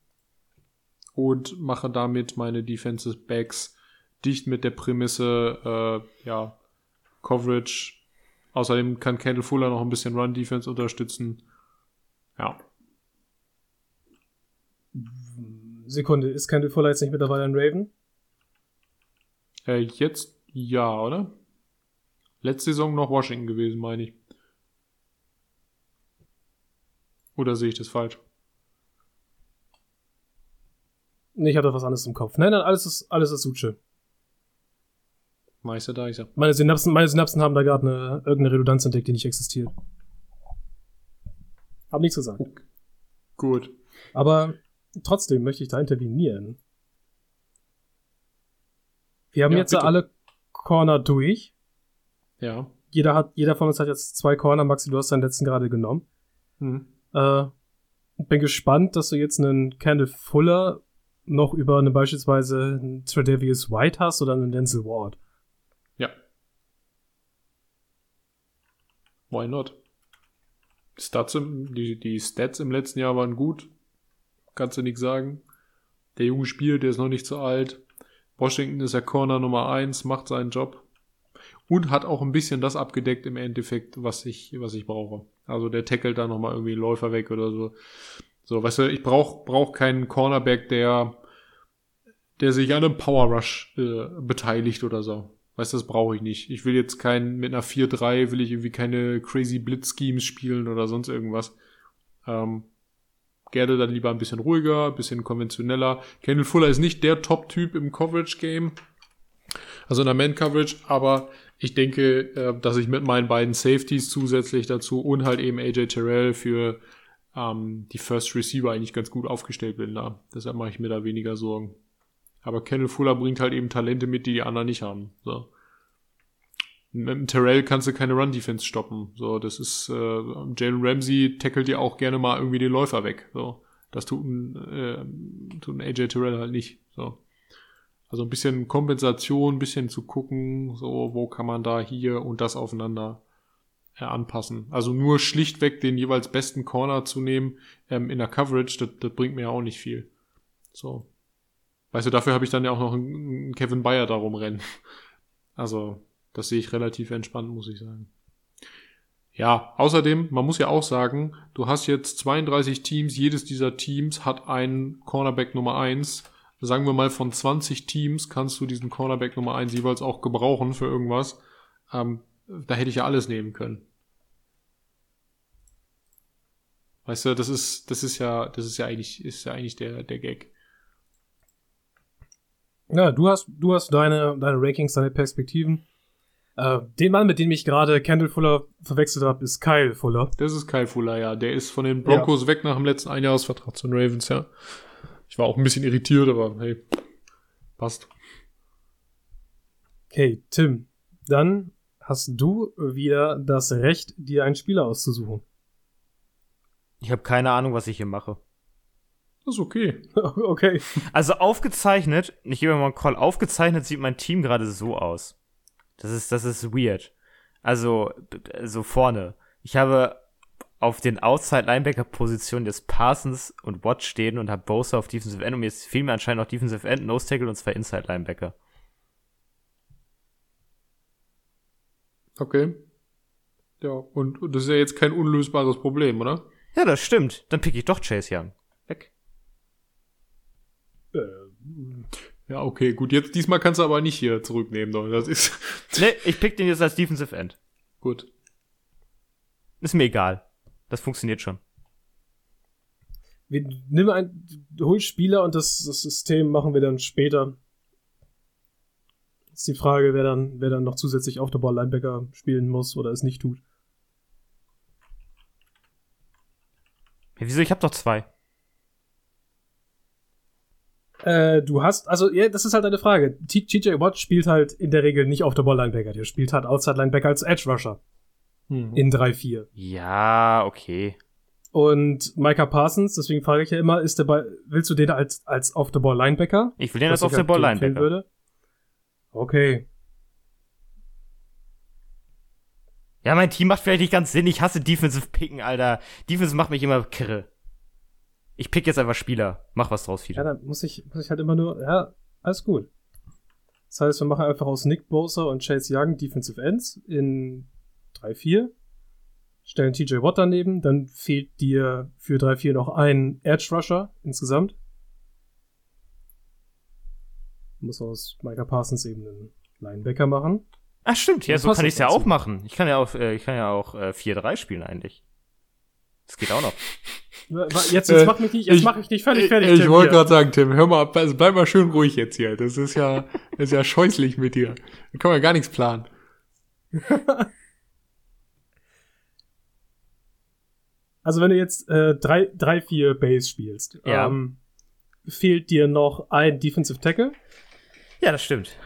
Und mache damit meine Defensive Backs dicht mit der Prämisse, äh, ja, Coverage. Außerdem kann Kendall Fuller noch ein bisschen Run-Defense unterstützen. Ja. Sekunde, ist Kendall Fuller jetzt nicht mittlerweile ein Raven? Äh, jetzt ja, oder? Letzte Saison noch Washington gewesen, meine ich. Oder sehe ich das falsch? Nee, ich hatte was anderes im Kopf. Nein, nein, alles ist, alles ist Suche. Meister da, ich sag. Meine Synapsen, meine Synapsen haben da gerade eine, irgendeine Redundanz entdeckt, die nicht existiert. Hab nichts gesagt. Gut. Aber trotzdem möchte ich da intervenieren. Wir haben Ja, jetzt bitte. alle Corner durch. Ja. Jeder hat, jeder von uns hat jetzt zwei Corner. Maxi, du hast deinen letzten gerade genommen. Hm. Äh, bin gespannt, dass du jetzt einen Kendall Fuller noch über eine beispielsweise einen Tredavious White hast oder einen Denzel Ward. Ja. Why not? Stats im, die, die Stats im letzten Jahr waren gut. Kannst du nichts sagen. Der Junge spielt, der ist noch nicht so alt. Washington ist der Corner Nummer eins, macht seinen Job. Und hat auch ein bisschen das abgedeckt im Endeffekt, was ich, was ich brauche. Also der tackelt da nochmal irgendwie einen Läufer weg oder so. So, weißt du, ich brauche brauch keinen Cornerback, der, der sich an einem Power Rush äh, beteiligt oder so. Weißt du, das brauche ich nicht. Ich will jetzt kein, mit einer 4-3 will ich irgendwie keine crazy Blitz-Schemes spielen oder sonst irgendwas. Ähm, gerne dann lieber ein bisschen ruhiger, ein bisschen konventioneller. Kendall Fuller ist nicht der Top-Typ im Coverage-Game. Also in der Man-Coverage, aber ich denke, äh, dass ich mit meinen beiden Safeties zusätzlich dazu und halt eben AJ Terrell für ähm, die First Receiver eigentlich ganz gut aufgestellt bin da. Deshalb mache ich mir da weniger Sorgen. Aber Kendall Fuller bringt halt eben Talente mit, die die anderen nicht haben. So. Mit Terrell kannst du keine Run-Defense stoppen. So, das ist, äh, Jalen Ramsey tackelt dir auch gerne mal irgendwie den Läufer weg. So. Das tut ein, äh, tut ein AJ Terrell halt nicht. So. Also ein bisschen Kompensation, ein bisschen zu gucken, so, wo kann man da hier und das aufeinander äh, anpassen. Also nur schlichtweg den jeweils besten Corner zu nehmen ähm, in der Coverage, das, das bringt mir ja auch nicht viel. So. Weißt du, dafür habe ich dann ja auch noch einen, Kevin Bayer darum rennen. Also, das sehe ich relativ entspannt, muss ich sagen. Ja, außerdem, man muss ja auch sagen, du hast jetzt 32 Teams, jedes dieser Teams hat einen Cornerback Nummer 1. Sagen wir mal, von 20 Teams kannst du diesen Cornerback Nummer 1 jeweils auch gebrauchen für irgendwas. Ähm, da hätte ich ja alles nehmen können. Weißt du, das ist, das ist ja, das ist ja eigentlich, ist ja eigentlich der, der Gag. Ja, du hast, du hast deine, deine Rankings, deine Perspektiven. Äh, den Mann, mit dem ich gerade Kendall Fuller verwechselt habe, ist Kyle Fuller. Das ist Kyle Fuller, ja. Der ist von den Broncos weg nach dem letzten Einjahresvertrag zu den Ravens, ja. Ich war auch ein bisschen irritiert, aber hey, passt. Okay, Tim, dann hast du wieder das Recht, dir einen Spieler auszusuchen. Ich habe keine Ahnung, was ich hier mache. Das ist okay. [LAUGHS] okay. Also aufgezeichnet, ich gebe mal einen Call, aufgezeichnet sieht mein Team gerade so aus. Das ist, das ist weird. Also, so vorne. Ich habe auf den Outside-Linebacker-Positionen jetzt Parsons und Watt stehen und habe Bosa auf Defensive End und mir fehlen mir anscheinend noch Defensive End, Nose Tackle und zwei Inside-Linebacker. Okay. Ja, und, und das ist ja jetzt kein unlösbares Problem, oder? Ja, das stimmt. Dann pick ich doch Chase Young. Äh, Ja, okay, gut. Jetzt diesmal kannst du aber nicht hier zurücknehmen, doch. Das ist [LAUGHS] Ne, ich pick den jetzt als Defensive End. gut. Ist mir egal. Das funktioniert schon. wir, nimm ein, hol Spieler und das, das System machen wir dann später. Ist die Frage, wer dann, wer dann noch zusätzlich auf der Ball Linebacker spielen muss oder es nicht tut. Ja, wieso? Ich habe doch zwei. Äh, du hast, also, ja, das ist halt eine Frage. TJ Watt spielt halt in der Regel nicht auf der Ball Linebacker. Der spielt halt Outside Linebacker als Edge Rusher Hm. in 3-4. Ja, okay. Und Micah Parsons, deswegen frage ich ja immer, ist der Ball, willst du den als, als auf der Ball Linebacker? Ich will den auf ich den Ball halt empfehlen Linebacker. würde? Okay. Ja, mein Team macht vielleicht nicht ganz Sinn. Ich hasse Defensive Picken, Alter. Defensive macht mich immer kirre. Ich pick jetzt einfach Spieler. Mach was draus, Ja, Fiete. dann muss ich, muss ich halt immer nur, ja, alles gut. Das heißt, wir machen einfach aus Nick Bosa und Chase Young Defensive Ends in 3-4. Stellen TJ Watt daneben, dann fehlt dir für 3-4 noch ein Edge Rusher insgesamt. Muss aus Micah Parsons eben einen Linebacker machen. Ach, stimmt. Ja, so kann doch ich's ja auch machen. Ich kann ja auch, äh, ich kann ja auch äh, 4-3 spielen eigentlich. Das geht auch noch. Jetzt, jetzt Äh, mach mich nicht, jetzt ich- mach ich nicht völlig fertig. Ich, ich wollte gerade sagen, Tim, hör mal ab, also bleib mal schön ruhig jetzt hier. Das ist ja, das ist ja scheußlich mit dir. Da kann man gar nichts planen. [LAUGHS] Also wenn du jetzt äh, 3-4 Base spielst, Ja. ähm, fehlt dir noch ein Defensive Tackle. Ja, das stimmt.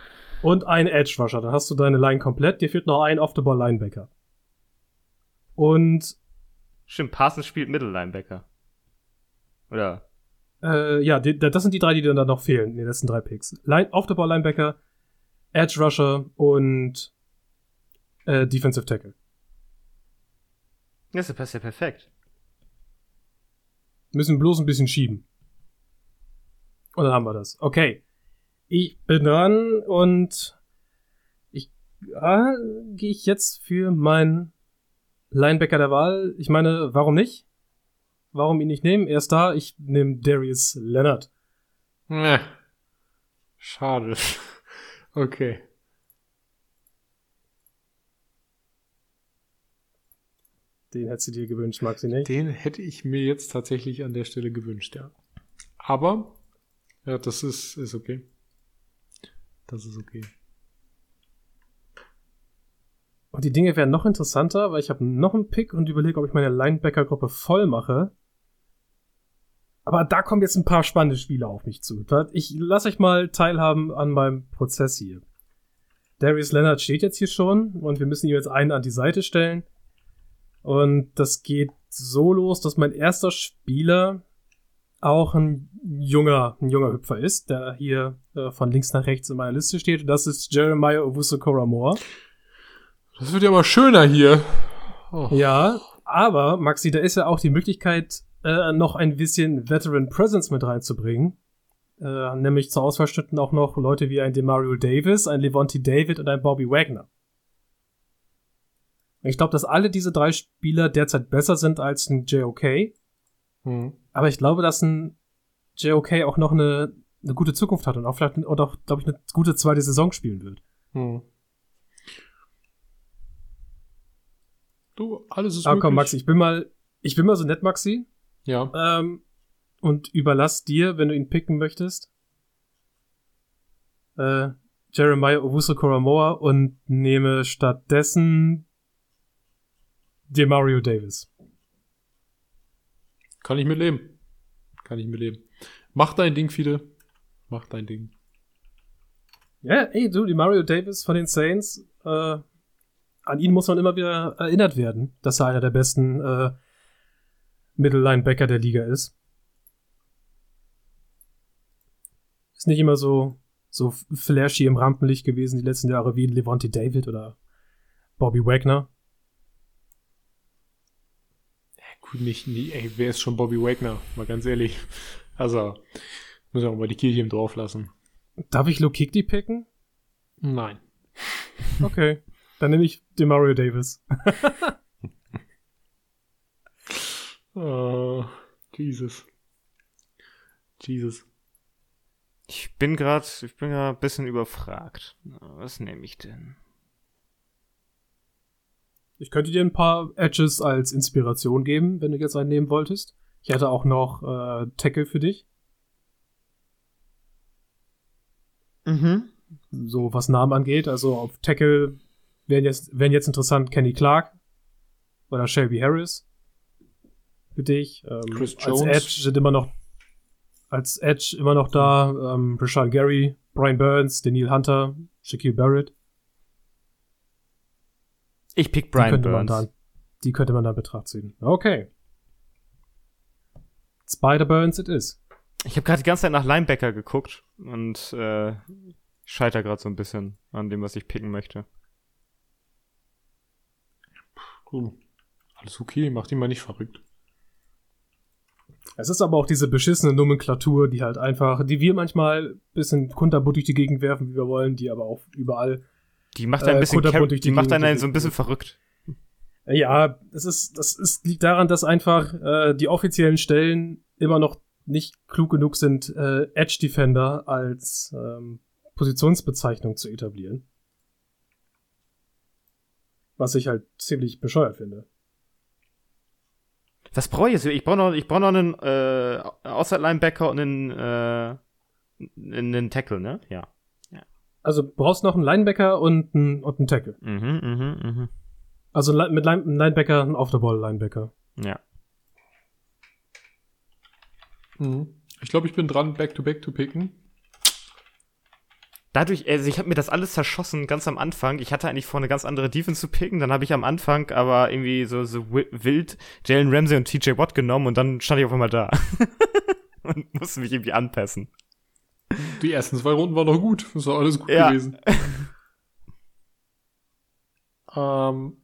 Und ein Edge Rusher. Dann hast du deine Line komplett. Dir fehlt noch ein Off-the-Ball Linebacker. Und Stimmt, Parsons spielt Mittellinebacker. Oder? äh, ja, die, das sind die drei, die dir dann noch fehlen in den letzten drei Picks. Line, Off-the-Ball Linebacker, Edge Rusher und äh, Defensive Tackle. Das passt ja perfekt. Müssen bloß ein bisschen schieben. Und dann haben wir das. Okay. Ich bin dran und ich ja, gehe ich jetzt für meinen Linebacker der Wahl. Ich meine, warum nicht? Warum ihn nicht nehmen? Er ist da. Ich nehme Darius Leonard. Nee. Schade. [LAUGHS] Okay. Den hättest du dir gewünscht, Maxi, nicht? Den hätte ich mir jetzt tatsächlich an der Stelle gewünscht, ja. Aber, ja, das ist, ist okay. Das ist okay. Und die Dinge werden noch interessanter, weil ich habe noch einen Pick und überlege, ob ich meine Linebacker-Gruppe voll mache. Aber da kommen jetzt ein paar spannende Spiele auf mich zu. Ich lasse euch mal teilhaben an meinem Prozess hier. Darius Leonard steht jetzt hier schon und wir müssen ihm jetzt einen an die Seite stellen. Und das geht so los, dass mein erster Spieler auch ein junger, ein junger Hüpfer ist, der hier äh, von links nach rechts in meiner Liste steht. Das ist Jeremiah Owusu-Koramoa. Das wird ja mal schöner hier. Oh. Ja, aber Maxi, da ist ja auch die Möglichkeit, äh, noch ein bisschen Veteran Presence mit reinzubringen. Äh, nämlich zur Auswahl stünden auch noch Leute wie ein Demario Davis, ein Levante David und ein Bobby Wagner. Ich glaube, dass alle diese drei Spieler derzeit besser sind als ein JOK. Hm. Aber ich glaube, dass ein JOK auch noch eine, eine gute Zukunft hat und auch vielleicht und auch, glaube ich, eine gute zweite Saison spielen wird. Hm. Du, alles ist Aber komm, Maxi, ich bin mal, ich bin mal so nett, Maxi. Ja. Ähm, und überlass dir, wenn du ihn picken möchtest, äh, Jeremiah Owusu Koramoa und nehme stattdessen Demario Davis. Kann ich mitleben. Kann ich mitleben. Mach dein Ding, Fide. Mach dein Ding. Ja, ey, du, Demario Davis von den Saints, äh, an ihn muss man immer wieder erinnert werden, dass er einer der besten äh, Mittellinebacker der Liga ist. Ist nicht immer so, so flashy im Rampenlicht gewesen die letzten Jahre wie Levante David oder Bobby Wagner. Ja, gut, nicht, nie, ey, wer ist schon Bobby Wagner? Mal ganz ehrlich. Also, muss ja auch mal die Kirche im Dorf lassen. Darf ich Lokikdi picken? Nein. Okay. Dann nehme ich Demario Davis. [LAUGHS] oh, Jesus. Jesus. Ich bin gerade, ich bin gerade ein bisschen überfragt. Was nehme ich denn? Ich könnte dir ein paar Edges als Inspiration geben, wenn du jetzt einen nehmen wolltest. Ich hätte auch noch äh, Tackle für dich. Mhm. So was Namen angeht. Also auf Tackle wären jetzt, wären jetzt interessant Kenny Clark oder Shelby Harris für dich. Ähm, Chris Jones. Als Edge sind immer noch als Edge immer noch da ähm, Rashawn Gary, Brian Burns, Daniel Hunter, Shaquille Barrett. Ich pick Brian die Burns. Da, die könnte man da in Betracht ziehen. Okay. Spider Burns it is. Ich habe gerade die ganze Zeit nach Linebacker geguckt und äh, scheiter gerade so ein bisschen an dem, was ich picken möchte. Cool. Alles okay, macht ihn mal nicht verrückt. Es ist aber auch diese beschissene Nomenklatur, die halt einfach, die wir manchmal ein bisschen kunterbunt durch die Gegend werfen, wie wir wollen, die aber auch überall. Die macht ein äh, bisschen, äh, die, die macht einen so ein bisschen verrückt. Ja, es ist, das ist, liegt daran, dass einfach äh, die offiziellen Stellen immer noch nicht klug genug sind, äh, Edge Defender als ähm, Positionsbezeichnung zu etablieren. Was ich halt ziemlich bescheuert finde. Was brauche ich jetzt? Ich brauche noch, ich brauch noch einen äh, Outside-Linebacker und einen, äh, einen Tackle, ne? Ja. ja. Also brauchst noch einen Linebacker und einen, und einen Tackle. Mhm, mhm, mhm. Also mit einem Linebacker, ein Off-the-Ball-Linebacker. Ja. Mhm. Ich glaube, ich bin dran, Back-to-Back -back to picken. Dadurch, also ich habe mir das alles zerschossen ganz am Anfang. Ich hatte eigentlich vor, eine ganz andere Defense zu picken. Dann habe ich am Anfang aber irgendwie so, so wi- wild Jalen Ramsey und TJ Watt genommen und dann stand ich auf einmal da. [LAUGHS] und musste mich irgendwie anpassen. Die ersten zwei Runden waren doch gut. Das war alles gut Ja. gewesen. [LAUGHS] ähm,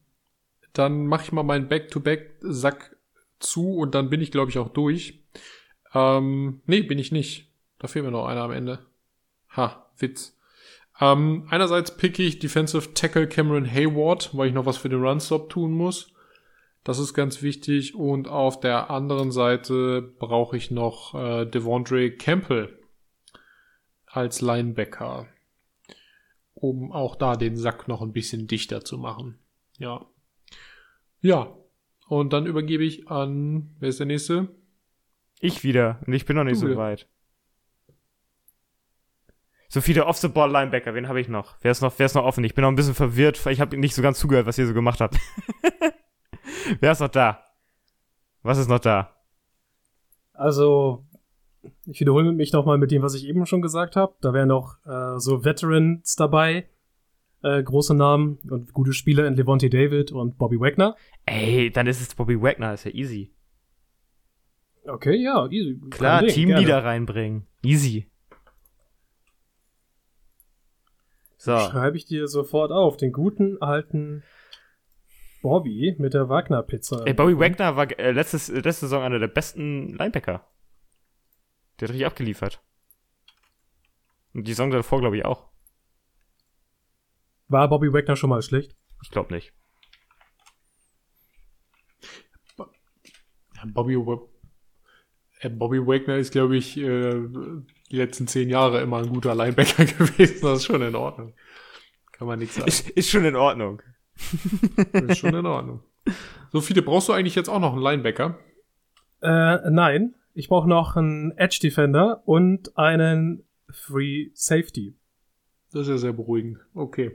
dann mache ich mal meinen Back-to-Back-Sack zu und dann bin ich, glaube ich, auch durch. Ähm, nee, bin ich nicht. Da fehlt mir noch einer am Ende. Ha, Witz. Ähm, einerseits picke ich Defensive Tackle Cameron Hayward, weil ich noch was für den Run-Stop tun muss. Das ist ganz wichtig. Und auf der anderen Seite brauche ich noch äh, Devondre Campbell als Linebacker, um auch da den Sack noch ein bisschen dichter zu machen. Ja. Ja. Und dann übergebe ich an, wer ist der nächste? Ich wieder. Und ich bin noch nicht Du so wieder. weit. So viele Off-the-Ball-Linebacker, wen habe ich noch? Wer ist noch? Wer ist noch offen? Ich bin noch ein bisschen verwirrt, weil ich habe nicht so ganz zugehört, was ihr so gemacht habt. [LAUGHS] wer ist noch da? Was ist noch da? Also, ich wiederhole mich nochmal mit dem, was ich eben schon gesagt habe. Da wären noch äh, so Veterans dabei, äh, große Namen und gute Spieler in Levante David und Bobby Wagner. Ey, dann ist es Bobby Wagner, ist ja easy. Okay, ja, easy. Klar, Teamleader reinbringen. Easy. So. Schreibe ich dir sofort auf. Den guten alten Bobby mit der Wagner-Pizza. Ey, Bobby Wagner war äh, letztes, äh, letzte Saison einer der besten Linebacker. Der hat richtig abgeliefert. Und die Saison davor, glaube ich, auch. War Bobby Wagner schon mal schlecht? Ich glaube nicht. Bobby, äh, Bobby Wagner ist, glaube ich, äh, die letzten zehn Jahre immer ein guter Linebacker [LAUGHS] gewesen. Das ist schon in Ordnung. Kann man nichts sagen. Ist, ist schon in Ordnung. [LAUGHS] ist schon in Ordnung. So viele brauchst du eigentlich jetzt auch noch einen Linebacker? Äh, nein. Ich brauche noch einen Edge Defender und einen Free Safety. Das ist ja sehr beruhigend. Okay.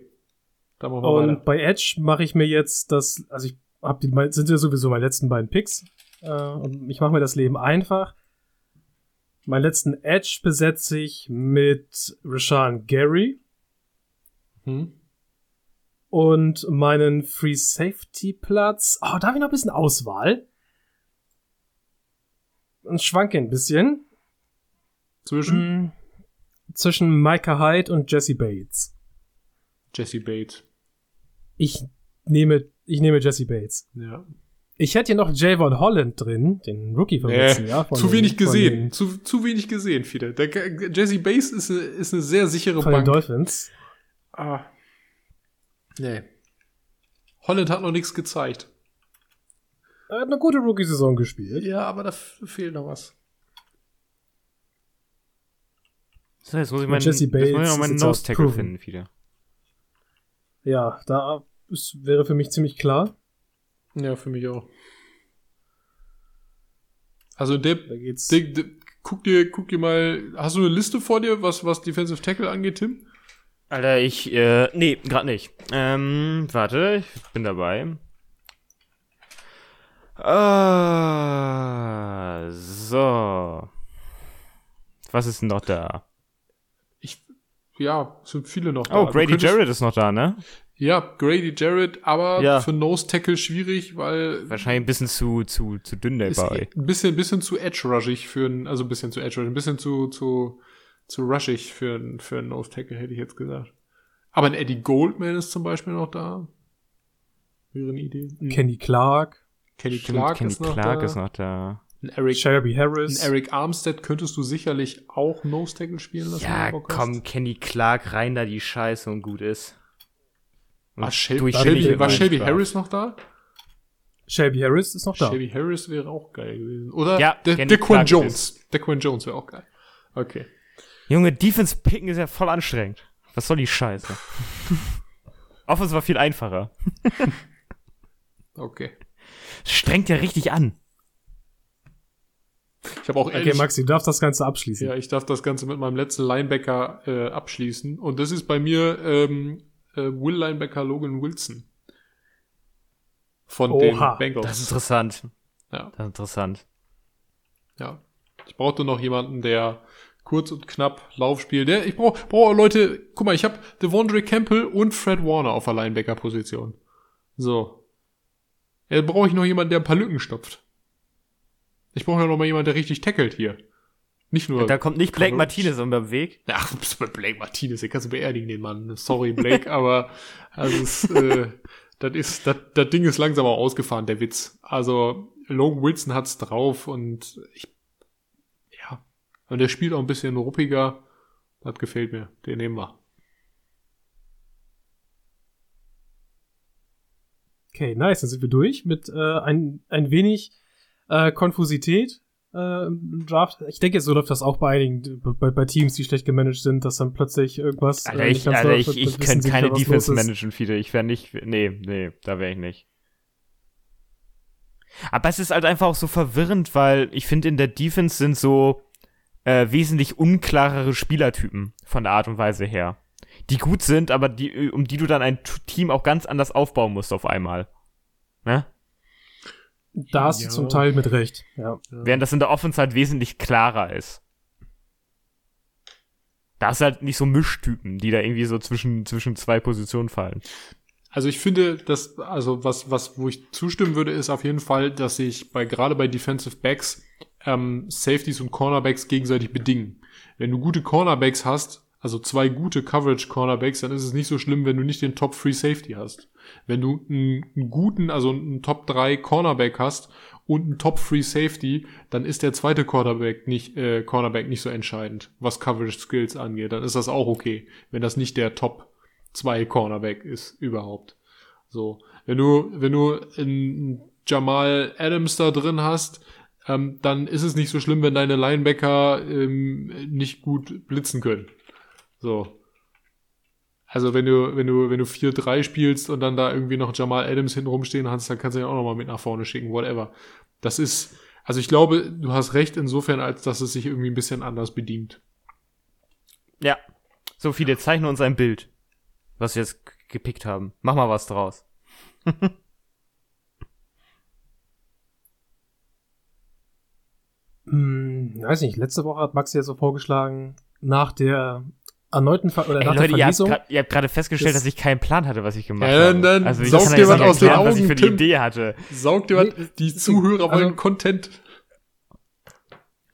Dann machen wir Und weiter. bei Edge mache ich mir jetzt das, also ich hab die, sind ja sowieso meine letzten beiden Picks. Äh, und ich mache mir das Leben einfach. Meinen letzten Edge besetze ich mit Rashan Gary Hm? und meinen Free Safety Platz. Oh, da habe ich noch ein bisschen Auswahl. Und schwanke ein bisschen. Zwischen Mm, Zwischen Micah Hyde und Jesse Bates. Jesse Bates. Ich nehme, ich nehme Jesse Bates. Ja. Ich hätte hier noch Javon Holland drin, den Rookie vom Nee, letzten Jahr. von zu den- wenig gesehen. den- Zu, zu wenig gesehen, viele. Der, Jesse Bates ist, eine- ist eine sehr sichere Von den Bank. Dolphins. Ah. Nee. Holland hat noch nichts gezeigt. Er hat eine gute Rookie-Saison gespielt. Ja, aber da fehlt noch was. So, jetzt muss ich meinen, Jesse muss ich noch meinen Nose-Tackle finden wieder. Ja, da ist, wäre für mich ziemlich klar. Ja, für mich auch. Also der, Da geht's. der, der guck dir, guck dir mal, hast du eine Liste vor dir, was, was Defensive Tackle angeht, Tim? Alter, ich, äh, nee, gerade nicht. Ähm, warte, ich bin dabei. Ah, so. Was ist denn noch da? Ich, ja, es sind viele noch da. Oh, Du Grady könntest- Jarrett ist noch da, ne? Ja, Grady Jarrett, aber Ja. für Nose Tackle schwierig, weil Wahrscheinlich ein bisschen zu, zu, zu dünn ist dabei. ein bisschen, bisschen zu edge-rushig für ein, also ein bisschen zu edge-rushig, ein bisschen zu, zu, zu rushig für ein, für ein Nose Tackle, hätte ich jetzt gesagt. Aber ein Eddie Goldman ist zum Beispiel noch da. Wäre eine Idee. Ein Kenny Clark, Kenny Stimmt, Clark, Kenny ist, noch Clark da. ist noch da. Ein Eric, Shelby ein Harris. Eric Armstead könntest du sicherlich auch Nose Tackle spielen lassen. Ja, komm, Kenny Clark rein da die Scheiße und gut ist. War, Shel durch Shelby, Shelby war Shelby. Harris noch da? Shelby Harris ist noch da. Shelby Harris wäre auch geil gewesen. Oder Ja, De Dequan Jones. Dequan Jones wäre auch geil. Okay. Junge, Defense picken ist ja voll anstrengend. Was soll die Scheiße? [LAUGHS] Offense war viel einfacher. [LAUGHS] Okay. Strengt ja richtig an. Ich habe auch Okay, ehrlich, Maxi, du darfst das Ganze abschließen. ja, ich darf das Ganze mit meinem letzten Linebacker äh, abschließen. Und das ist bei mir ähm, äh, Will Linebacker Logan Wilson. Von den Oha, Bengals. Das ist interessant. ja, Das ist interessant. ja. Ich brauchte noch jemanden, der kurz und knapp Laufspiel. Der, ich brauche brauch Leute, guck mal, ich habe Devondre Campbell und Fred Warner auf der Linebacker-Position. So. Ja, brauche ich noch jemanden, der ein paar Lücken stopft. Ich brauche ja noch mal jemanden, der richtig tackelt hier. Nicht nur. Da kommt nicht Blake Martinez um den Weg. Ach, [LAUGHS] Blake Martinez, den kannst du beerdigen, den Mann. Sorry, Blake, [LAUGHS] aber also es, äh, das ist, das, das Ding ist langsam auch ausgefahren, der Witz. Also Logan Wilson hat's drauf und ich, ja, und der spielt auch ein bisschen ruppiger. Das gefällt mir. Den nehmen wir. Okay, nice. Dann sind wir durch mit äh, ein, ein wenig äh, Konfusität äh, Draft. Ich denke, so läuft das auch bei einigen, bei, bei Teams, die schlecht gemanagt sind, dass dann plötzlich irgendwas. Alter, ich, Alter, läuft, ich, ich könnte keine Defense managen, Fide. Ich wäre nicht. Nee, nee, da wäre ich nicht. Aber es ist halt einfach auch so verwirrend, weil ich finde, in der Defense sind so äh, wesentlich unklarere Spielertypen von der Art und Weise her. Die gut sind, aber die, um die du dann ein Team auch ganz anders aufbauen musst auf einmal. Ne? Da hast ja. du zum Teil mit recht. Ja. Während das in der Offense halt wesentlich klarer ist. Da ist halt nicht so Mischtypen, die da irgendwie so zwischen, zwischen zwei Positionen fallen. Also ich finde, dass, also was, was, wo ich zustimmen würde, ist auf jeden Fall, dass sich bei, gerade bei Defensive Backs, ähm, Safeties und Cornerbacks gegenseitig bedingen. Wenn du gute Cornerbacks hast, also zwei gute Coverage Cornerbacks, dann ist es nicht so schlimm, wenn du nicht den Top Free Safety hast. Wenn du einen, einen guten, also einen Top 3 Cornerback hast und einen Top 3 Safety, dann ist der zweite Cornerback nicht, äh, Cornerback nicht so entscheidend, was Coverage Skills angeht. Dann ist das auch okay, wenn das nicht der Top 2 Cornerback ist überhaupt. So. Wenn du, wenn du einen Jamal Adams da drin hast, ähm, dann ist es nicht so schlimm, wenn deine Linebacker ähm, nicht gut blitzen können. So. Also wenn du, wenn du, wenn du 4-3 spielst und dann da irgendwie noch Jamal Adams hinten rumstehen hast, dann kannst du ihn auch nochmal mit nach vorne schicken, whatever. Das ist, also ich glaube, du hast recht insofern, als dass es sich irgendwie ein bisschen anders bedient. Ja. So viele zeichnen uns ein Bild, was wir jetzt gepickt haben. Mach mal was draus. [LAUGHS] hm, weiß nicht, letzte Woche hat Max ja so vorgeschlagen, nach der erneuten Ver oder Ey, nach Leute, der Verlesung. Ihr habt gerade festgestellt, das dass ich keinen Plan hatte, was ich gemacht Ja, habe. also ich saugt was nicht aus den erklären, was ich Augen, für die Tim. Idee hatte. Saugt dir was, Nee, die Zuhörer wollen also- Content.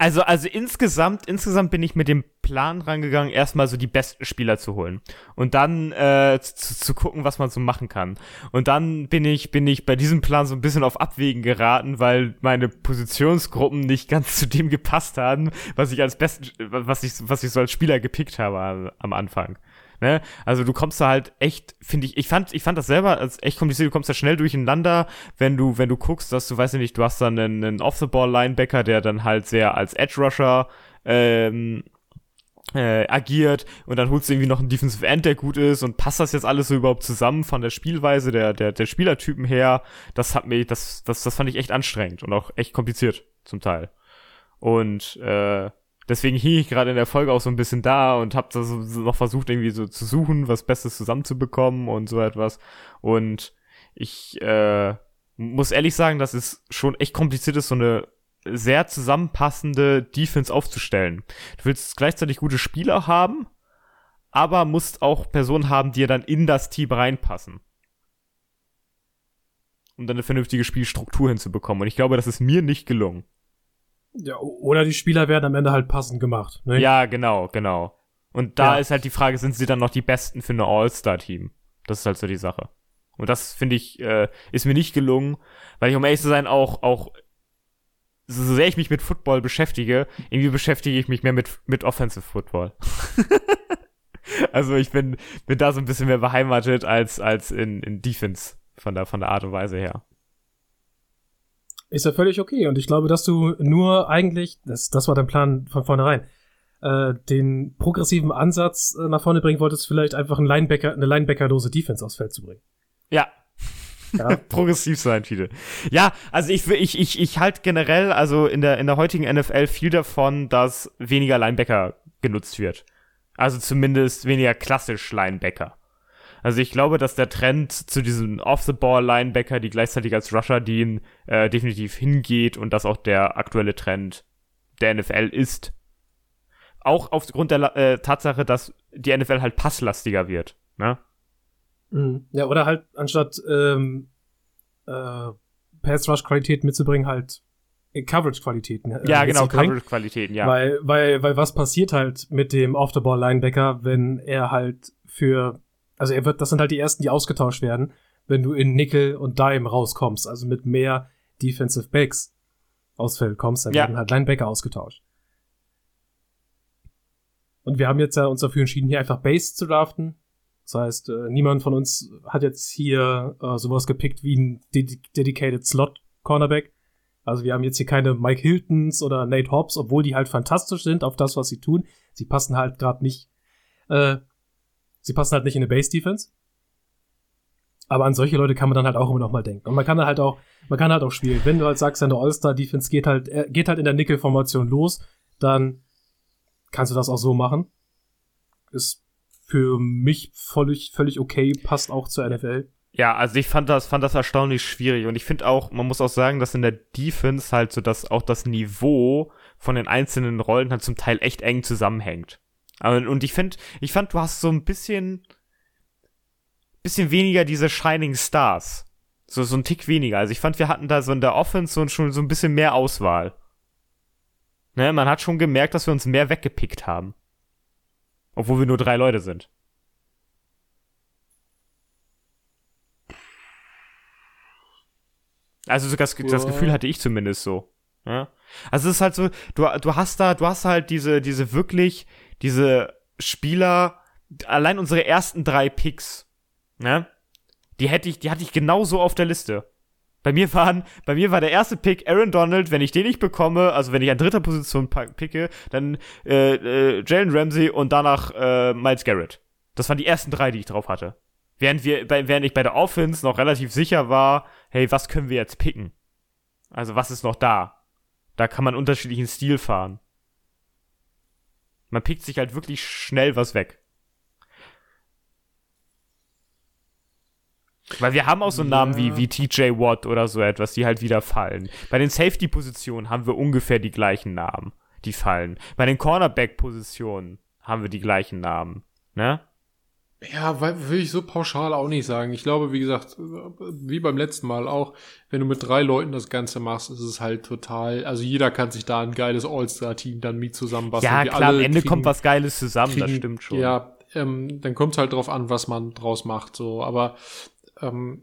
Also, also insgesamt, insgesamt bin ich mit dem Plan rangegangen, erstmal so die besten Spieler zu holen und dann äh, zu, zu gucken, was man so machen kann. Und dann bin ich, bin ich bei diesem Plan so ein bisschen auf Abwägen geraten, weil meine Positionsgruppen nicht ganz [LAUGHS] zu dem gepasst haben, was ich als besten, was ich, was ich so als Spieler gepickt habe am, am Anfang. Ne? Also du kommst da halt echt, finde ich, ich fand, ich fand das selber als echt kompliziert, du kommst da schnell durcheinander, wenn du, wenn du guckst, dass du, weißt du nicht, du hast dann einen, einen Off-the-Ball-Linebacker, der dann halt sehr als Edge-Rusher ähm, äh, agiert und dann holst du irgendwie noch einen Defensive End, der gut ist und passt das jetzt alles so überhaupt zusammen von der Spielweise, der, der, der Spielertypen her, das hat mich, das, das, das fand ich echt anstrengend und auch echt kompliziert zum Teil. Und äh, deswegen hing ich gerade in der Folge auch so ein bisschen da und hab da so, noch versucht, irgendwie so zu suchen, was Bestes zusammenzubekommen und so etwas. Und ich äh, muss ehrlich sagen, dass es schon echt kompliziert ist, so eine sehr zusammenpassende Defense aufzustellen. Du willst gleichzeitig gute Spieler haben, aber musst auch Personen haben, die dann in das Team reinpassen. Um dann eine vernünftige Spielstruktur hinzubekommen. Und ich glaube, das ist mir nicht gelungen. Ja, oder die Spieler werden am Ende halt passend gemacht. Ne? Ja, genau, genau. Und da Ja. ist halt die Frage, sind sie dann noch die Besten für ein All-Star-Team? Das ist halt so die Sache. Und das finde ich, äh, ist mir nicht gelungen, weil ich, um ehrlich zu sein, auch, auch, so sehr ich mich mit Football beschäftige, irgendwie beschäftige ich mich mehr mit, mit Offensive Football. [LAUGHS] also ich bin, bin da so ein bisschen mehr beheimatet als, als in, in Defense von der, von der Art und Weise her. Ist ja völlig okay. Und ich glaube, dass du nur eigentlich, das, das war dein Plan von vornherein, äh, den progressiven Ansatz äh, nach vorne bringen wolltest, vielleicht einfach einen Linebacker, eine Linebackerlose Defense aufs Feld zu bringen. Ja, Ja, [LAUGHS] progressiv sein, viele. Ja, also ich, ich, ich, ich halt generell, also in der, in der heutigen NFL viel davon, dass weniger Linebacker genutzt wird. Also zumindest weniger klassisch Linebacker. Also ich glaube, dass der Trend zu diesen Off-the-Ball-Linebacker, die gleichzeitig als Rusher dienen, äh, definitiv hingeht und dass auch der aktuelle Trend der NFL ist. Auch aufgrund der äh, Tatsache, dass die NFL halt passlastiger wird. Ne? Mhm. Ja, oder halt anstatt ähm, äh, Pass-Rush-Qualität mitzubringen, halt Coverage-Qualitäten. Äh, ja, genau, Coverage-Qualitäten, ja. Weil, weil, weil was passiert halt mit dem Off-the-Ball-Linebacker, wenn er halt für, also er wird, das sind halt die ersten, die ausgetauscht werden, wenn du in Nickel und Dime rauskommst, also mit mehr Defensive Backs aufs Feld kommst, dann ja. werden halt Linebacker ausgetauscht. Und wir haben jetzt ja uns dafür entschieden, hier einfach Base zu draften. Das heißt, äh, niemand von uns hat jetzt hier äh, sowas gepickt wie ein Ded Dedicated Slot Cornerback. Also wir haben jetzt hier keine Mike Hiltons oder Nate Hobbs, obwohl die halt fantastisch sind auf das, was sie tun. Sie passen halt gerade nicht, äh, sie passen halt nicht in eine Base Defense. Aber an solche Leute kann man dann halt auch immer noch mal denken. Und man kann halt auch, man kann halt auch spielen. Wenn du halt sagst, deine All-Star-Defense geht halt, äh, geht halt in der Nickel-Formation los, dann kannst du das auch so machen. Ist für mich völlig, völlig okay, passt auch zur NFL. Ja, also ich fand das, fand das erstaunlich schwierig und ich finde auch, man muss auch sagen, dass in der Defense halt so, dass auch das Niveau von den einzelnen Rollen halt zum Teil echt eng zusammenhängt. Und ich finde, ich fand, du hast so ein bisschen, bisschen weniger diese Shining Stars. So, so ein Tick weniger. Also ich fand, wir hatten da so in der Offense so, schon so ein bisschen mehr Auswahl. Ne, man hat schon gemerkt, dass wir uns mehr weggepickt haben. Obwohl wir nur drei Leute sind. Also das, das Gefühl hatte ich zumindest so. Ja? Also es ist halt so, du, du hast da, du hast halt diese, diese wirklich, diese Spieler, allein unsere ersten drei Picks, ne? Die hätte ich, die hatte ich genauso auf der Liste. Bei mir waren, bei mir war der erste Pick Aaron Donald, wenn ich den nicht bekomme, also wenn ich an dritter Position picke, dann äh, äh, Jalen Ramsey und danach äh, Miles Garrett. Das waren die ersten drei, die ich drauf hatte. Während wir, bei, während ich bei der Offense noch relativ sicher war, hey, was können wir jetzt picken? Also was ist noch da? Da kann man unterschiedlichen Stil fahren. Man pickt sich halt wirklich schnell was weg. Weil wir haben auch so Namen wie, wie TJ Watt oder so etwas, die halt wieder fallen. Bei den Safety-Positionen haben wir ungefähr die gleichen Namen, die fallen. Bei den Cornerback-Positionen haben wir die gleichen Namen. Ne? Ja, will ich so pauschal auch nicht sagen. Ich glaube, wie gesagt, wie beim letzten Mal auch, wenn du mit drei Leuten das Ganze machst, ist es halt total, also jeder kann sich da ein geiles All-Star-Team dann mit zusammenbasteln. Ja, klar, am Ende kriegen, kommt was Geiles zusammen, kriegen, das stimmt schon. Ja, ähm, dann kommt es halt drauf an, was man draus macht, so. Aber ähm,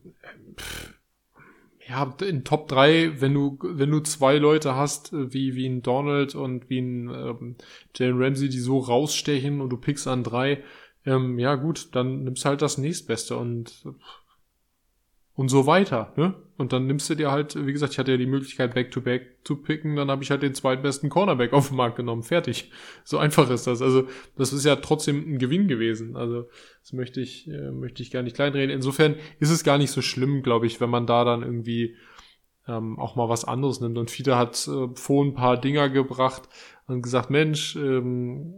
ja, in Top 3, wenn du, wenn du zwei Leute hast, wie, wie ein Donald und wie ein ähm, Jalen Ramsey, die so rausstechen und du pickst an drei, ähm, ja gut, dann nimmst halt das nächstbeste und und so weiter, ne? Und dann nimmst du dir halt, wie gesagt, ich hatte ja die Möglichkeit, Back-to-Back -back zu picken, dann habe ich halt den zweitbesten Cornerback auf den Markt genommen. Fertig. So einfach ist das. Also, das ist ja trotzdem ein Gewinn gewesen. Also, das möchte ich, äh, möchte ich gar nicht kleinreden. Insofern ist es gar nicht so schlimm, glaube ich, wenn man da dann irgendwie ähm, auch mal was anderes nimmt. Und Fiete hat äh, vor ein paar Dinger gebracht und gesagt, Mensch, ähm,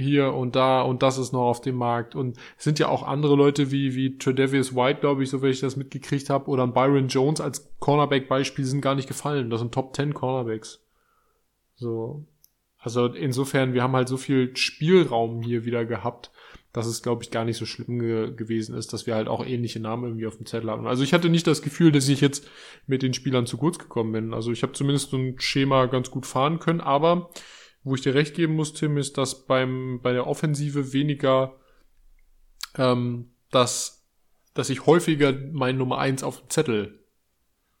hier und da und das ist noch auf dem Markt. Und es sind ja auch andere Leute wie, wie Tredavious White, glaube ich, so wie ich das mitgekriegt habe, oder Byron Jones als Cornerback-Beispiel sind gar nicht gefallen. Das sind Top 10 Cornerbacks. So. Also insofern, wir haben halt so viel Spielraum hier wieder gehabt, dass es, glaube ich, gar nicht so schlimm ge gewesen ist, dass wir halt auch ähnliche Namen irgendwie auf dem Zettel hatten. Also ich hatte nicht das Gefühl, dass ich jetzt mit den Spielern zu kurz gekommen bin. Also ich habe zumindest so ein Schema ganz gut fahren können, aber wo ich dir recht geben muss, Tim, ist, dass beim, bei der Offensive weniger, ähm, dass, dass ich häufiger mein Nummer eins auf dem Zettel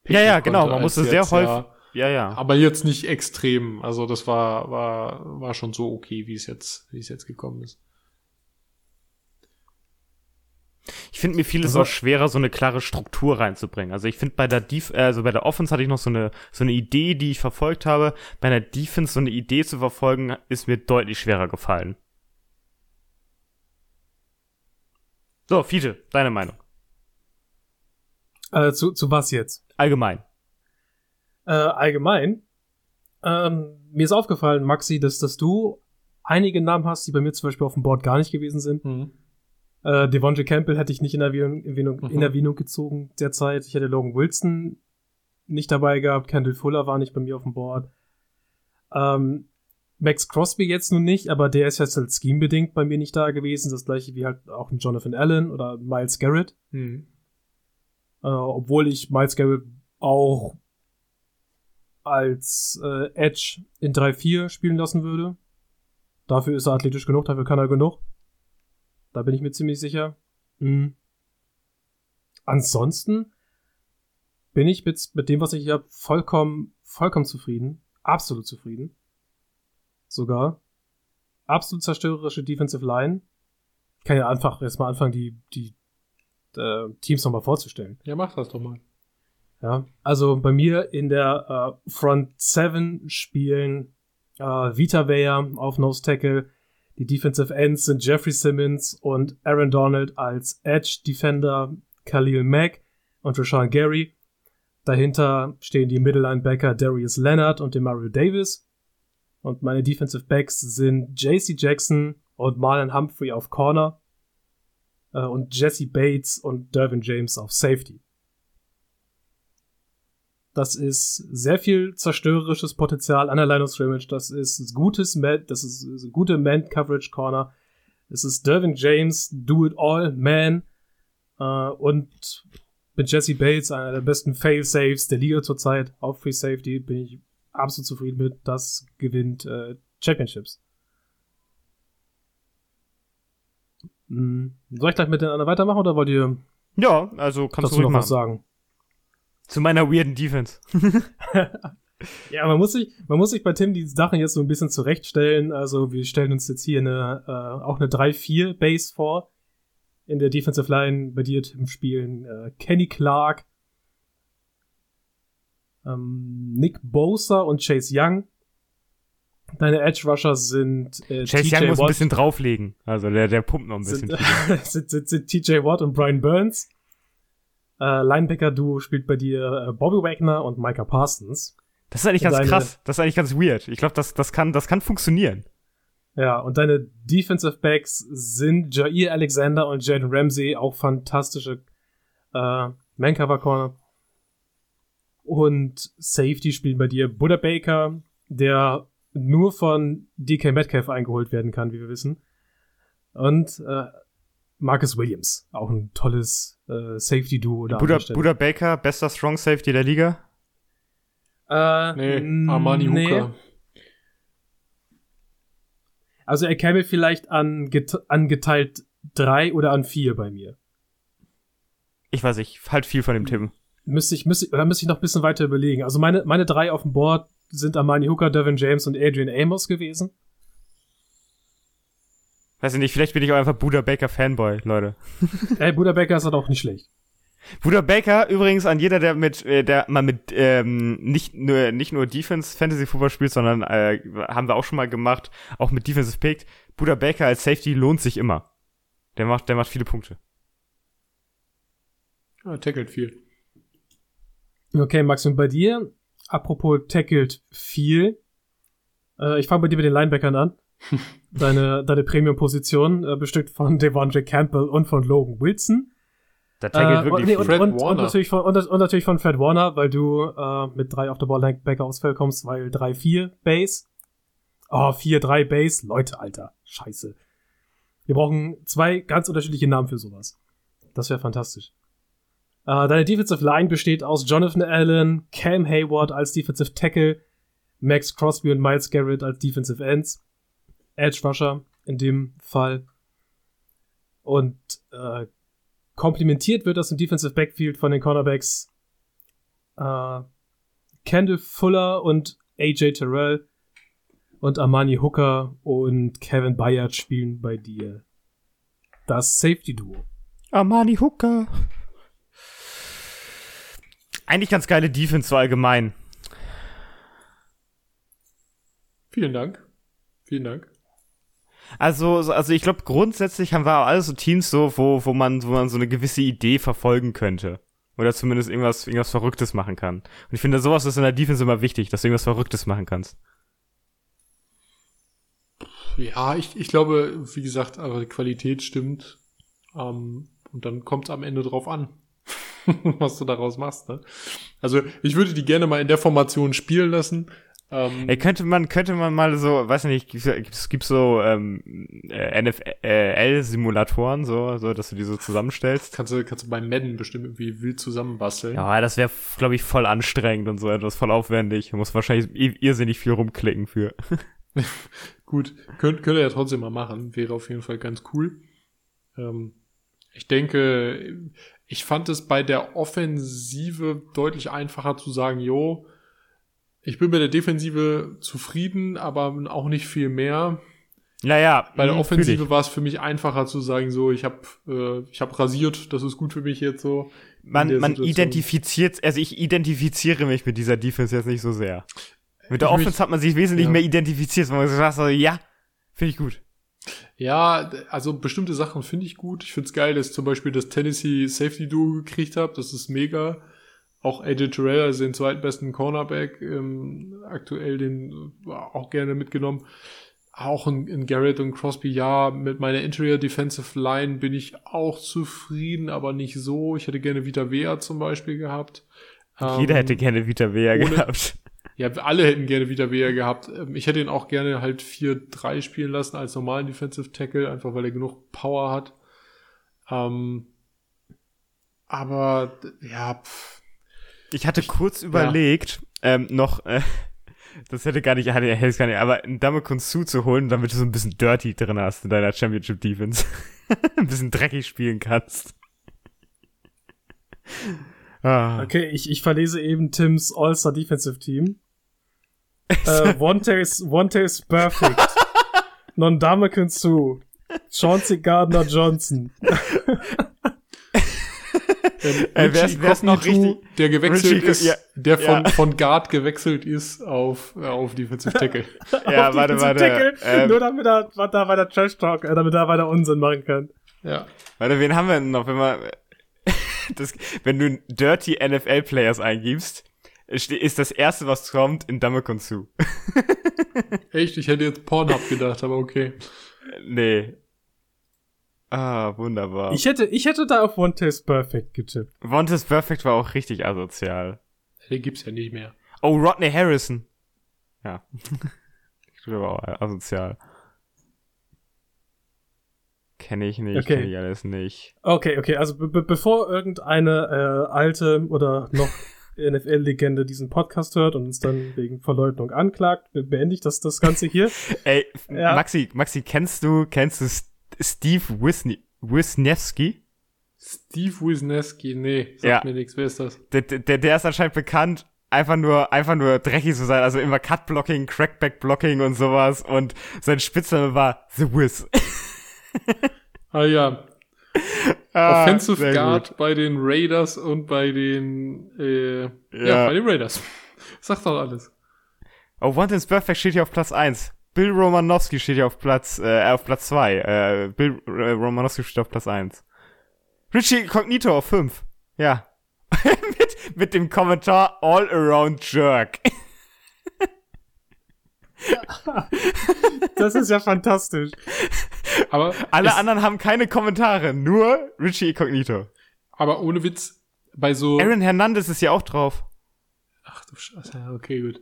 Ja, ja, genau, man musste sehr häufig. Ja, ja, ja. Aber jetzt nicht extrem. Also das war, war, war schon so okay, wie es jetzt, wie es jetzt gekommen ist. Ich finde, mir fiel es auch schwerer, so eine klare Struktur reinzubringen. Also ich finde, bei der Def also bei der Offense hatte ich noch so eine, so eine Idee, die ich verfolgt habe. Bei der Defense so eine Idee zu verfolgen, ist mir deutlich schwerer gefallen. So, Fiete, deine Meinung. Äh, zu, zu was jetzt? Allgemein. Äh, allgemein. Ähm, mir ist aufgefallen, Maxi, dass, dass du einige Namen hast, die bei mir zum Beispiel auf dem Board gar nicht gewesen sind. Mhm. Äh, Devontae Campbell hätte ich nicht in Erwähnung, Erwähnung, mhm. in Erwähnung gezogen derzeit. Ich hätte Logan Wilson nicht dabei gehabt. Kendall Fuller war nicht bei mir auf dem Board. Ähm, Max Crosby jetzt nun nicht, aber der ist jetzt halt scheme-bedingt bei mir nicht da gewesen. Das gleiche wie halt auch ein Jonathan Allen oder Miles Garrett. Hm. Äh, obwohl ich Miles Garrett auch als äh, Edge in 3-4 spielen lassen würde. Dafür ist er athletisch genug, dafür kann er genug. Da bin ich mir ziemlich sicher. Mhm. Ansonsten bin ich mit, mit dem, was ich hier habe, vollkommen, vollkommen zufrieden. Absolut zufrieden. Sogar. Absolut zerstörerische Defensive Line. Ich kann ja einfach erstmal anfangen, die, die äh, Teams nochmal vorzustellen. Ja, mach das doch mal. Ja, also bei mir in der äh, Front 7 spielen äh, Vita Vea auf Nose Tackle. Die Defensive Ends sind Jeffrey Simmons und Aaron Donald als Edge Defender, Khalil Mack und Rashawn Gary. Dahinter stehen die Middle Linebacker Darius Leonard und Demario Davis. Und meine Defensive Backs sind JC Jackson und Marlon Humphrey auf Corner äh, und Jesse Bates und Dervin James auf Safety. Das ist sehr viel zerstörerisches Potenzial an der Line of Scrimmage. Das ist gutes Man, das ist, gute Man Coverage Corner. Es ist Dervin James, Do It All Man äh, und mit Jesse Bates, einer der besten Fail Saves der Liga zurzeit auf Free Safety, bin ich absolut zufrieden mit. Das gewinnt äh, Championships. Hm. Soll ich gleich mit den anderen weitermachen oder wollt ihr Ja, also kannst du noch machen. was sagen? Zu meiner weirden Defense. [LAUGHS] Ja, man muss sich, man muss sich bei Tim die Sachen jetzt so ein bisschen zurechtstellen. Also wir stellen uns jetzt hier eine, äh, auch eine 3-4 Base vor. In der Defensive Line bei dir im Spielen äh, Kenny Clark, ähm, Nick Bosa und Chase Young. Deine Edge Rusher sind äh, Chase TJ Young muss ein Watt, bisschen drauflegen. Also der, der pumpt noch ein bisschen. [LAUGHS] sind, sind, sind, sind TJ Watt und Brian Burns. Äh, Linebacker-Duo spielt bei dir äh, Bobby Wagner und Micah Parsons. Das ist eigentlich ganz Deine- krass. Das ist eigentlich ganz weird. Ich glaube, das, das, kann, das kann funktionieren. Ja, und deine Defensive Backs sind Jair Alexander und Jaden Ramsey, auch fantastische äh, Man-Cover-Corner. Und Safety spielen bei dir Buddha Baker, der nur von DK Metcalf eingeholt werden kann, wie wir wissen. Und äh, Marcus Williams, auch ein tolles äh, Safety-Duo. da an Buddha, der Stelle. Buddha Baker, bester Strong Safety der Liga. Äh, Nee, Armani nee. Hooker. Also er käme vielleicht an, get an geteilt drei oder an vier bei mir. Ich weiß nicht, halt viel von dem Tim. Müsste ich, müsste, ich- oder müsste ich noch ein bisschen weiter überlegen. Also meine, meine drei auf dem Board sind Armani Hooker, Devin James und Adrian Amos gewesen. Weiß ich nicht, vielleicht bin ich auch einfach Buddha Baker Fanboy, Leute. [LAUGHS] Ey, Buddha Becker ist halt auch nicht schlecht. Buddha Baker, übrigens an jeder, der mit, äh, der mal mit, ähm, nicht nur, nicht nur Defense Fantasy Football spielt, sondern, äh, haben wir auch schon mal gemacht, auch mit Defensive Picked. Buddha Baker als Safety lohnt sich immer. Der macht, der macht viele Punkte. Ja, tackelt viel. Okay, Max, und bei dir, apropos tackled viel, äh, ich fange bei dir mit den Linebackern an. Deine deine Premium-Position, äh, bestückt von Devondre Campbell und von Logan Wilson. Da tackelt Äh, wirklich und, nee, und, Fred und, und, Warner. natürlich von, und, und natürlich von Fred Warner, weil du äh, mit drei auf der Ball Linebacker aufs Feld kommst, weil 3-4 Base. Oh, 4-3 Base. Leute, Alter. Scheiße. Wir brauchen zwei ganz unterschiedliche Namen für sowas. Das wäre fantastisch. Äh, deine Defensive Line besteht aus Jonathan Allen, Cam Hayward als Defensive Tackle, Max Crosby und Miles Garrett als Defensive Ends, Edge Rusher in dem Fall. Und äh, komplementiert wird das im Defensive Backfield von den Cornerbacks äh, Kendall Fuller und AJ Terrell und Armani Hooker und Kevin Bayard spielen bei dir das Safety Duo. Armani Hooker. Eigentlich ganz geile Defense so allgemein. Vielen Dank. Vielen Dank. Also, so- also ich glaube, grundsätzlich haben wir auch alle so Teams so, wo, wo man, wo man so eine gewisse Idee verfolgen könnte. Oder zumindest irgendwas, irgendwas Verrücktes machen kann. Und ich finde, sowas ist in der Defense immer wichtig, dass du irgendwas Verrücktes machen kannst. Ja, ich, ich glaube, wie gesagt, aber die Qualität stimmt. Ähm, und dann kommt es am Ende drauf an, [LAUGHS] was du daraus machst. Ne? Also ich würde die gerne mal in der Formation spielen lassen, Ähm, Ey, könnte man, könnte man mal so, weiß nicht, es gibt so ähm, äh, NFL-Simulatoren, so, so, dass du die so zusammenstellst. kannst du, kannst du bei Madden bestimmt irgendwie wild zusammenbasteln. Ja, das wäre, glaube ich, voll anstrengend und so etwas, voll aufwendig. Du musst wahrscheinlich irrsinnig viel rumklicken für. [LAUGHS] Gut, könnt, könnt ihr ja trotzdem mal machen. Wäre auf jeden Fall ganz cool. Ähm, ich denke, ich fand es bei der Offensive deutlich einfacher zu sagen, jo, ich bin mit der Defensive zufrieden, aber auch nicht viel mehr. Naja, Bei der Offensive war es für mich einfacher zu sagen, so, ich habe äh, ich hab rasiert, das ist gut für mich jetzt so. Man, man Situation. identifiziert, also ich identifiziere mich mit dieser Defense jetzt nicht so sehr. Mit der Ich mich- Offense hat man sich wesentlich ja. mehr identifiziert, weil man hat, so, ja, finde ich gut. Ja, also bestimmte Sachen finde ich gut. Ich finde es geil, dass ich zum Beispiel das Tennessee Safety Duo gekriegt habe. Das ist mega. Auch AJ Terrell, also den zweitbesten Cornerback, ähm, aktuell den äh, auch gerne mitgenommen. Auch in, in Garrett und Crosby, ja, mit meiner Interior Defensive Line bin ich auch zufrieden, aber nicht so. Ich hätte gerne Vita Vea zum Beispiel gehabt. Jeder Ähm, hätte gerne Vita Vea ohne- gehabt. ja, alle hätten gerne wieder Vea gehabt. Ähm, Ich hätte ihn auch gerne halt 4-3 spielen lassen als normalen Defensive Tackle, einfach weil er genug Power hat. Ähm, aber ja, pff, Ich hatte kurz überlegt, ähm, noch, äh, das hätte gar nicht, hätte, hätte gar nicht, aber einen Damekun Su zu holen, damit du so ein bisschen Dirty drin hast in deiner Championship Defense. [LAUGHS] ein bisschen dreckig spielen kannst. ah. Okay, ich, ich verlese eben Tims All-Star Defensive Team. äh, [LAUGHS] Vontaze, Vontaze Perfect. Nondamakan Su. Chauncey Gardner Johnson. [LAUGHS] ähm, Äh, wär's- wär's noch richtig- der gewechselt Richie- ist, ja, der von, ja. von Guard gewechselt ist auf, äh, auf Defensive Tackle. [LAUGHS] Ja, Auf warte, warte, Tackle, ähm, nur damit er, da weiter Trash Talk, äh, damit er weiter Unsinn machen kann. ja. Warte, wen haben wir denn noch, wenn man, [LAUGHS] das, wenn du Dirty NFL Players eingibst, ist das erste, was kommt, in Damekun Su. [LAUGHS] Echt, ich hätte jetzt Pornhub gedacht, aber okay. nee. Ah, wunderbar. Ich hätte, ich hätte da auf Vontaze Perfect getippt. Vontaze Perfect war auch richtig asozial. Den gibt's ja nicht mehr. Oh, Rodney Harrison. Ja. [LAUGHS] Das war auch asozial. Kenne ich nicht, Okay. kenne ich alles nicht. Okay, okay, also be be bevor irgendeine äh, alte oder noch [LAUGHS] NFL-Legende diesen Podcast hört und uns dann wegen Verleugnung anklagt, be beende ich das, das Ganze hier. [LAUGHS] Ey, Ja. Maxi, Maxi, kennst du, kennst du S- Steve Wisni Wisniewski? Steve Wisniewski, nee, sagt Ja. mir nichts. Wer ist das? Der, der, der ist anscheinend bekannt, einfach nur, einfach nur dreckig zu sein, also immer Cut-Blocking, Crackback-Blocking und sowas und sein Spitzname war The Wiz. [LAUGHS] Ah ja, Ah, Offensive Guard gut. bei den Raiders und bei den, äh, ja. Ja. bei den Raiders. [LAUGHS] Sagt doch alles. Oh, One is Perfect steht hier auf Platz 1. Bill Romanowski steht hier auf Platz, äh, auf Platz 2. Äh, Bill äh, Romanowski steht auf Platz 1. Richie Cognito auf 5. Ja. [LAUGHS] mit, mit dem Kommentar All Around Jerk. Das ist ja fantastisch. Aber, Alle anderen haben keine Kommentare, nur Richie Cognito. aber ohne Witz, bei so, Aaron Hernandez ist hier auch drauf. ach du Scheiße, ja, okay, gut.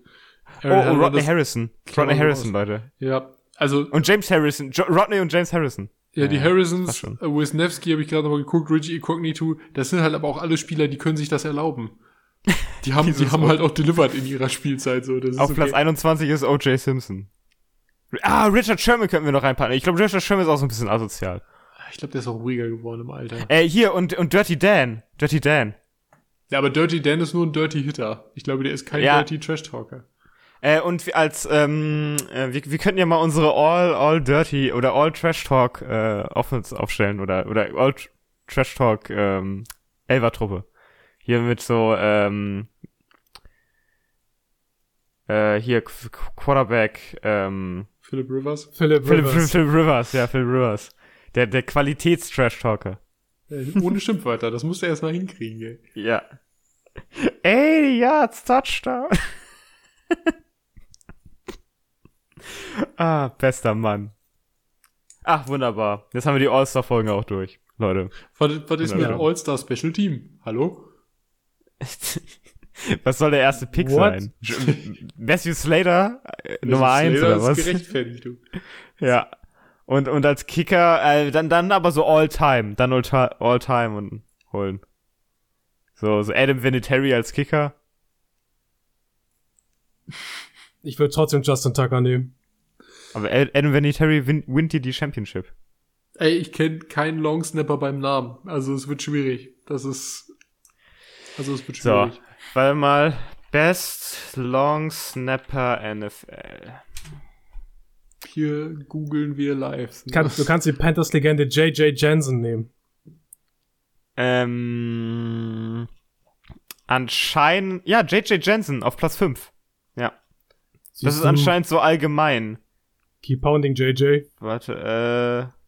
Oh, oh Rodney Harrison. Rodney Harrison. Leute. Ja, also, Und James Harrison. Jo Rodney und James Harrison. ja, die Ja, Harrisons, äh, Wisniewski habe ich gerade nochmal geguckt, Richie Incognito, das sind halt aber auch alle Spieler, die können sich das erlauben. [LAUGHS] Die haben, die haben halt auch delivered in ihrer Spielzeit, so, das ist Auf okay. Platz 21 ist O.J. Simpson. Ah, Richard Sherman könnten wir noch reinpacken. Ich glaube, Richard Sherman ist auch so ein bisschen asozial. Ich glaube, der ist auch ruhiger geworden im Alter. Äh, hier, und, und Dirty Dan. Dirty Dan. Ja, aber Dirty Dan ist nur ein Dirty Hitter. Ich glaube, der ist kein Ja. Dirty Trash Talker. Äh, und wir als, ähm, äh, wir, wir könnten ja mal unsere All, All Dirty oder All Trash Talk, äh, Offense aufstellen oder, oder All Tr- Trash Talk, ähm, Elver-Truppe. Hier mit so, ähm, äh, hier, Qu- Quarterback, ähm, Philip Rivers. Philip Rivers. Philip, Philip Rivers, ja, Philip Rivers. Der, der Qualitäts-Trash-Talker. Äh, ohne Schimpfwörter, das musst du erst mal hinkriegen, ey. Ja. 80 Yards Touchdown. [LAUGHS] [LAUGHS] ah, bester Mann. Ach, wunderbar. Jetzt haben wir die All-Star-Folgen auch durch, Leute. Was, was ist mit dem All-Star Special Team? Hallo? [LAUGHS] Was soll der erste Pick What? sein? Matthew Slater, äh, Nummer eins Slater oder was? ist gerechtfertigt, du. [LAUGHS] Ja. Und, und als Kicker, äh, dann, dann aber so All-Time. Dann All-Time all time und holen. So, so Adam Vinatieri als Kicker. Ich würde trotzdem Justin Tucker nehmen. Aber Ad- Adam Vinatieri win, winnt dir die Championship. Ey, ich kenne keinen Longsnapper beim Namen. Also es wird schwierig. Das ist. Also es wird So. schwierig. Weil mal Best Long Snapper NFL. Hier googeln wir live. Kann, du kannst die Panthers-Legende J.J. Jensen nehmen. Ähm, anscheinend, ja, JJ Jensen auf Platz 5. Ja. Das ist anscheinend so allgemein. Keep pounding, J.J. Warte, äh.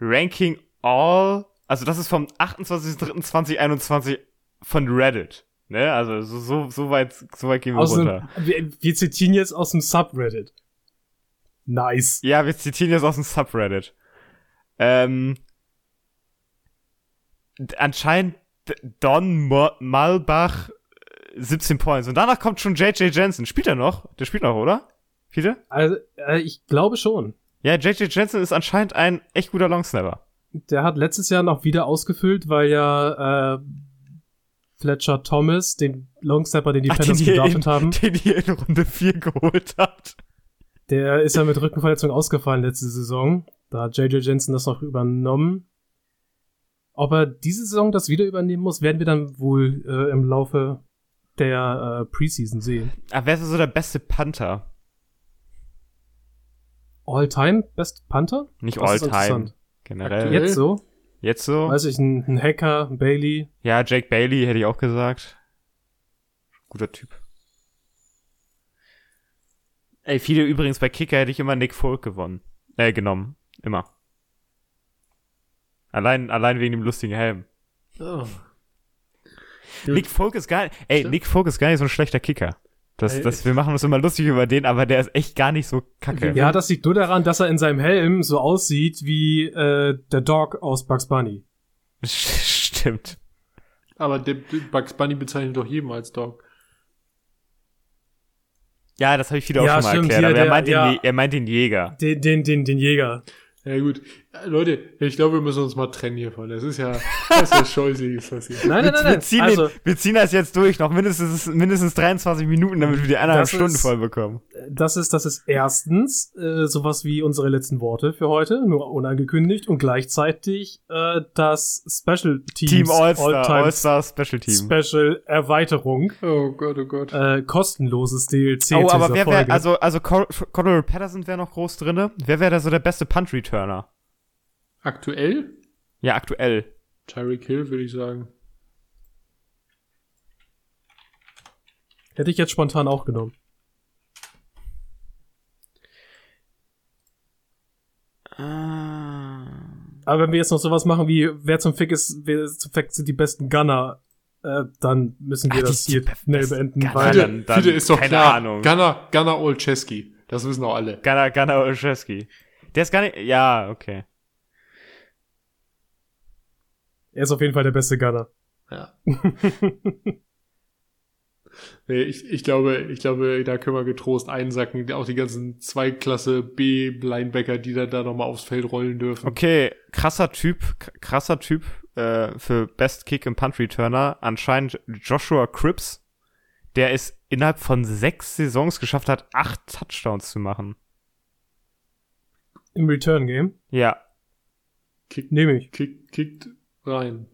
Ranking All. Also, das ist vom 28.03.2021 von Reddit. Ne? Also, so, so, weit, so weit gehen wir Aus runter. dem, wir, wir zitieren jetzt aus dem Subreddit. Nice. Ja, wir zitieren jetzt aus dem Subreddit. Ähm. Anscheinend Don Malbach äh, 17 Points. Und danach kommt schon JJ Jensen. Spielt er noch? Der spielt noch, oder? Viele? Also, äh, ich glaube schon. Ja, JJ Jensen ist anscheinend ein echt guter Longsnapper. Der hat letztes Jahr noch wieder ausgefüllt, weil ja äh, Fletcher Thomas, den Longsnapper, den die Ach, Panthers den gedraftet haben, Den ihr in Runde 4 geholt habt. der ist ja mit Rückenverletzung ausgefallen letzte Saison. Da hat JJ Jensen das noch übernommen. Ob er diese Saison das wieder übernehmen muss, werden wir dann wohl äh, im Laufe der äh, Preseason sehen. Aber wer ist so der beste Panther? All-Time Best Panther? Nicht All-Time. Generell. Aktuell? Jetzt so? Jetzt so? Weiß ich, ein, ein Hacker, ein Bailey. Ja, Jake Bailey hätte ich auch gesagt. Guter Typ. Ey, viele übrigens bei Kicker hätte ich immer Nick Folk gewonnen. Äh, genommen. Immer. Allein, allein wegen dem lustigen Helm. Oh. Nick Folk ist gar ey, Stimmt. Nick Folk ist gar nicht so ein schlechter Kicker. Das, das, wir machen uns immer lustig über den, aber der ist echt gar nicht so kacke. Ja, das liegt nur daran, dass er in seinem Helm so aussieht wie äh, der Dog aus Bugs Bunny. [LAUGHS] Stimmt. Aber der, Bugs Bunny bezeichnet doch jeden als Dog. Ja, das habe ich wieder auch Ja, schon mal stimmt, erklärt, hier aber er der- meint, den, ja. Je- er meint den Jäger. Den, den, den, den Jäger. Ja gut. Ja, Leute, ich glaube, wir müssen uns mal trennen hiervon. Das ist ja, das ist ja [LAUGHS] scheußlich, ist das hier. Nein, nein, nein, Wir nein. ziehen, Also, den, wir ziehen das jetzt durch, noch mindestens, mindestens 23 Minuten, damit wir die eineinhalb Stunden voll bekommen. Das ist, das ist erstens äh, sowas wie unsere letzten Worte für heute, nur unangekündigt und gleichzeitig äh, das Special Teams Team All-Star, All-Star Special Team. Special Erweiterung, Oh Gott, oh Gott. äh, kostenloses DLC Oh, aber wer wäre, also, also Cor Patterson wäre noch groß drinne. Wer wäre da so der beste Punt-Returner? Aktuell? Ja, aktuell. Tyreek Hill, würde ich sagen. Hätte ich jetzt spontan auch genommen. Ah. Aber wenn wir jetzt noch sowas machen wie, wer zum Fick ist, wer zum Fick sind die besten Gunner, äh, dann müssen wir Ach, das hier schnell beenden, Gunner. weil Fiete, dann- Fiete ist doch keine klar. Ahnung. Gunnar, Gunnar Olszewski. Das wissen auch alle. Gunnar, Gunnar Olszewski. Der ist gar nicht, ja, okay. er ist auf jeden Fall der beste Gunner. Ja. [LAUGHS] Nee, ich, ich glaube, ich glaube, da können wir getrost einsacken. Auch die ganzen Zweiklasse B Linebacker, die da, da nochmal aufs Feld rollen dürfen. Okay, krasser Typ, krasser Typ äh, für Best Kick im Punt Returner. Anscheinend Joshua Cripps, der es innerhalb von sechs Saisons geschafft hat, acht Touchdowns zu machen. Im Return Game. Ja. Kick, Nehme ich. kick, kickt rein.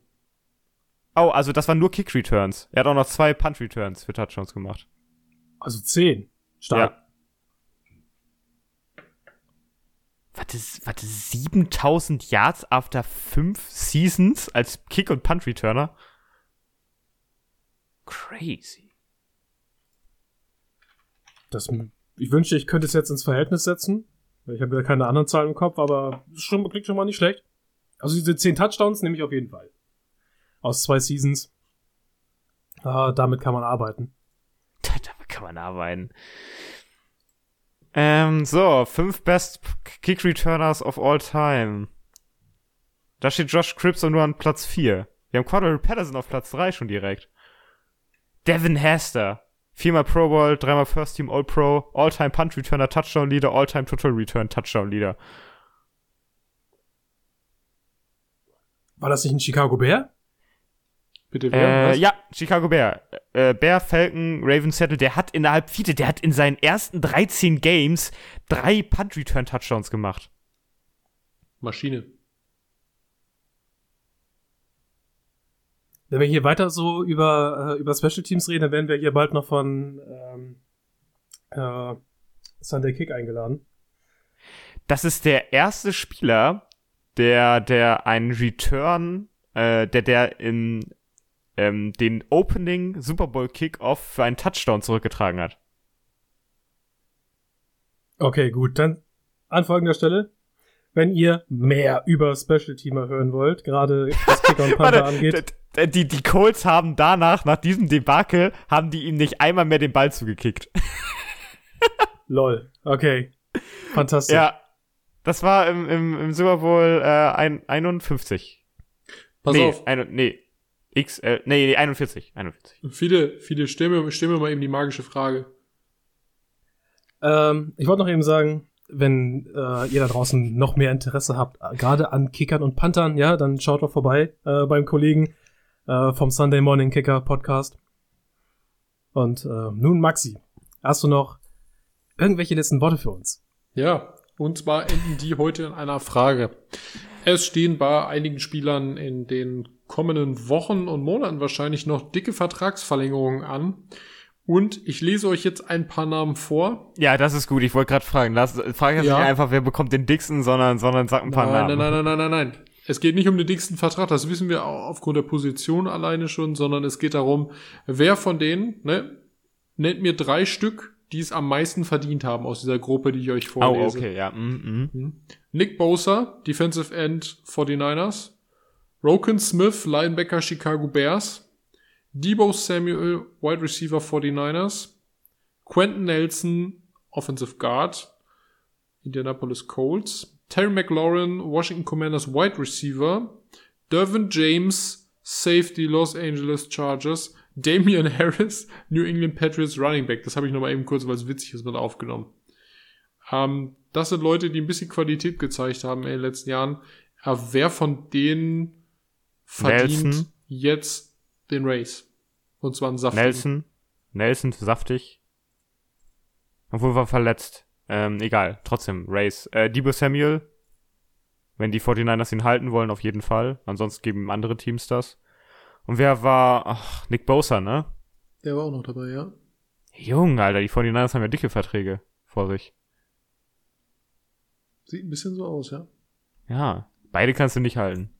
Oh, also das waren nur Kick Returns. Er hat auch noch zwei Punt Returns für Touchdowns gemacht. Also 10. Stark. Ja. Warte, warte, 7000 Yards after fünf Seasons als Kick- und Punt-Returner? Crazy. Das, ich wünschte, ich könnte es jetzt ins Verhältnis setzen. Ich habe ja keine anderen Zahlen im Kopf, aber schon, klingt schon mal nicht schlecht. Also diese 10 Touchdowns nehme ich auf jeden Fall. Aus zwei Seasons. Ah, damit kann man arbeiten. [LAUGHS] Damit kann man arbeiten. Ähm, so, fünf Best Kick Returners of all time. Da steht Josh Cripps nur an Platz 4. Wir haben Quadro Patterson auf Platz 3 schon direkt. Devin Hester. Viermal Pro Bowl, dreimal First Team All Pro, All-Time Punch Returner Touchdown Leader, All-Time Total Return Touchdown Leader. War das nicht ein Chicago Bear? Bitte wer? Äh, ja, Chicago Bear. Äh, Bear, Falcon, Raven Settle, der hat innerhalb Fiete, der hat in seinen ersten 13 Games drei Punt Return Touchdowns gemacht. Maschine. Wenn wir hier weiter so über, äh, über Special Teams reden, dann werden wir hier bald noch von ähm, äh, Sunday Kick eingeladen. Das ist der erste Spieler, der, der einen Return, äh, der, der in ähm, den Opening Super Bowl Kickoff für einen Touchdown zurückgetragen hat. Okay, gut, dann an folgender Stelle. Wenn ihr mehr über Special Teamer hören wollt, gerade was Kicker und [LAUGHS] Panther angeht, die, die Colts haben danach, nach diesem Debakel, haben die ihm nicht einmal mehr den Ball zugekickt. [LAUGHS] lol. Okay. Fantastisch. Ja. Das war im, im, im Super Bowl äh, ein, 51. Pass nee, auf. Ein, nee. X, äh, nee, nee, 41. 41. Viele, viele, stell mir, stell mir mal eben die magische Frage. Ähm, ich wollte noch eben sagen, wenn äh, ihr da draußen noch mehr Interesse habt, gerade an Kickern und Panthern, ja, dann schaut doch vorbei äh, beim Kollegen äh, vom Sunday Morning Kicker Podcast. Und äh, nun, Maxi, hast du noch irgendwelche letzten Worte für uns? Ja, und zwar enden die heute in einer Frage. Es stehen bei einigen Spielern in den kommenden Wochen und Monaten wahrscheinlich noch dicke Vertragsverlängerungen an. Und ich lese euch jetzt ein paar Namen vor. Ja, das ist gut. Ich wollte gerade fragen. Lass, frag jetzt Ja. nicht einfach, wer bekommt den Dixon, sondern, sondern sag ein paar Nein, Namen. nein, nein, nein, nein, nein, nein. Es geht nicht um den dicksten Vertrag, das wissen wir auch aufgrund der Position alleine schon, sondern es geht darum, wer von denen, ne, nennt mir drei Stück, die es am meisten verdient haben aus dieser Gruppe, die ich euch Oh, vorlese. okay, ja. Mm, mm. Nick Bosa, Defensive End 49ers. Roken Smith, Linebacker Chicago Bears. Debo Samuel, Wide Receiver 49ers. Quentin Nelson, Offensive Guard, Indianapolis Colts. Terry McLaurin, Washington Commanders Wide Receiver. Dervin James, Safety Los Angeles Chargers. Damian [LAUGHS] Harris, New England Patriots Running Back. Das habe ich nochmal eben kurz, weil es witzig ist, mit aufgenommen. Ähm, das sind Leute, die ein bisschen Qualität gezeigt haben in den letzten Jahren. Aber wer von denen verdient Nelson. jetzt den Race? Und zwar einen saftigen. Nelson. Nelson, saftig. Obwohl war verletzt. Ähm, egal. Trotzdem, Race. Äh, Debo Samuel. Wenn die 49ers ihn halten wollen, auf jeden Fall. Ansonsten geben ihm andere Teams das. Und wer war, ach, Nick Bosa, ne? Der war auch noch dabei, ja. Junge, Alter, die 49ers haben ja dicke Verträge vor sich. Sieht ein bisschen so aus, ja. Ja, beide kannst du nicht halten.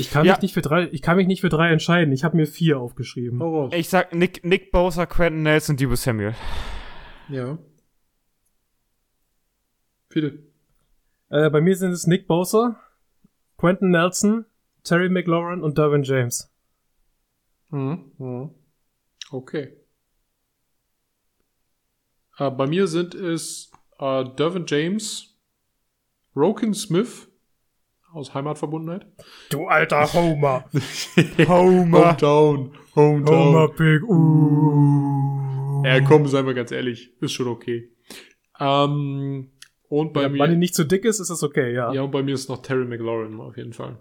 Ich kann Ja. mich nicht für drei, ich kann mich nicht für drei entscheiden. Ich habe mir vier aufgeschrieben. Raus. Ich sag Nick, Nick Bosa, Quentin Nelson, Debo Samuel. Ja. Bitte. Äh, bei mir sind es Nick Bosa, Quentin Nelson, Terry McLaurin und Derwin James. Mhm. Mhm. Okay. Äh, bei mir sind es äh, Dervin James, Roken Smith aus Heimatverbundenheit. Du alter Homer. [LAUGHS] Homer. Hometown. Hometown. Homer Big. Uh. Ja, komm, seien wir ganz ehrlich. Ist schon okay. Ähm, und bei ja, mir. Weil die nicht zu dick ist, ist das okay, ja. Ja, und bei mir ist noch Terry McLaurin auf jeden Fall.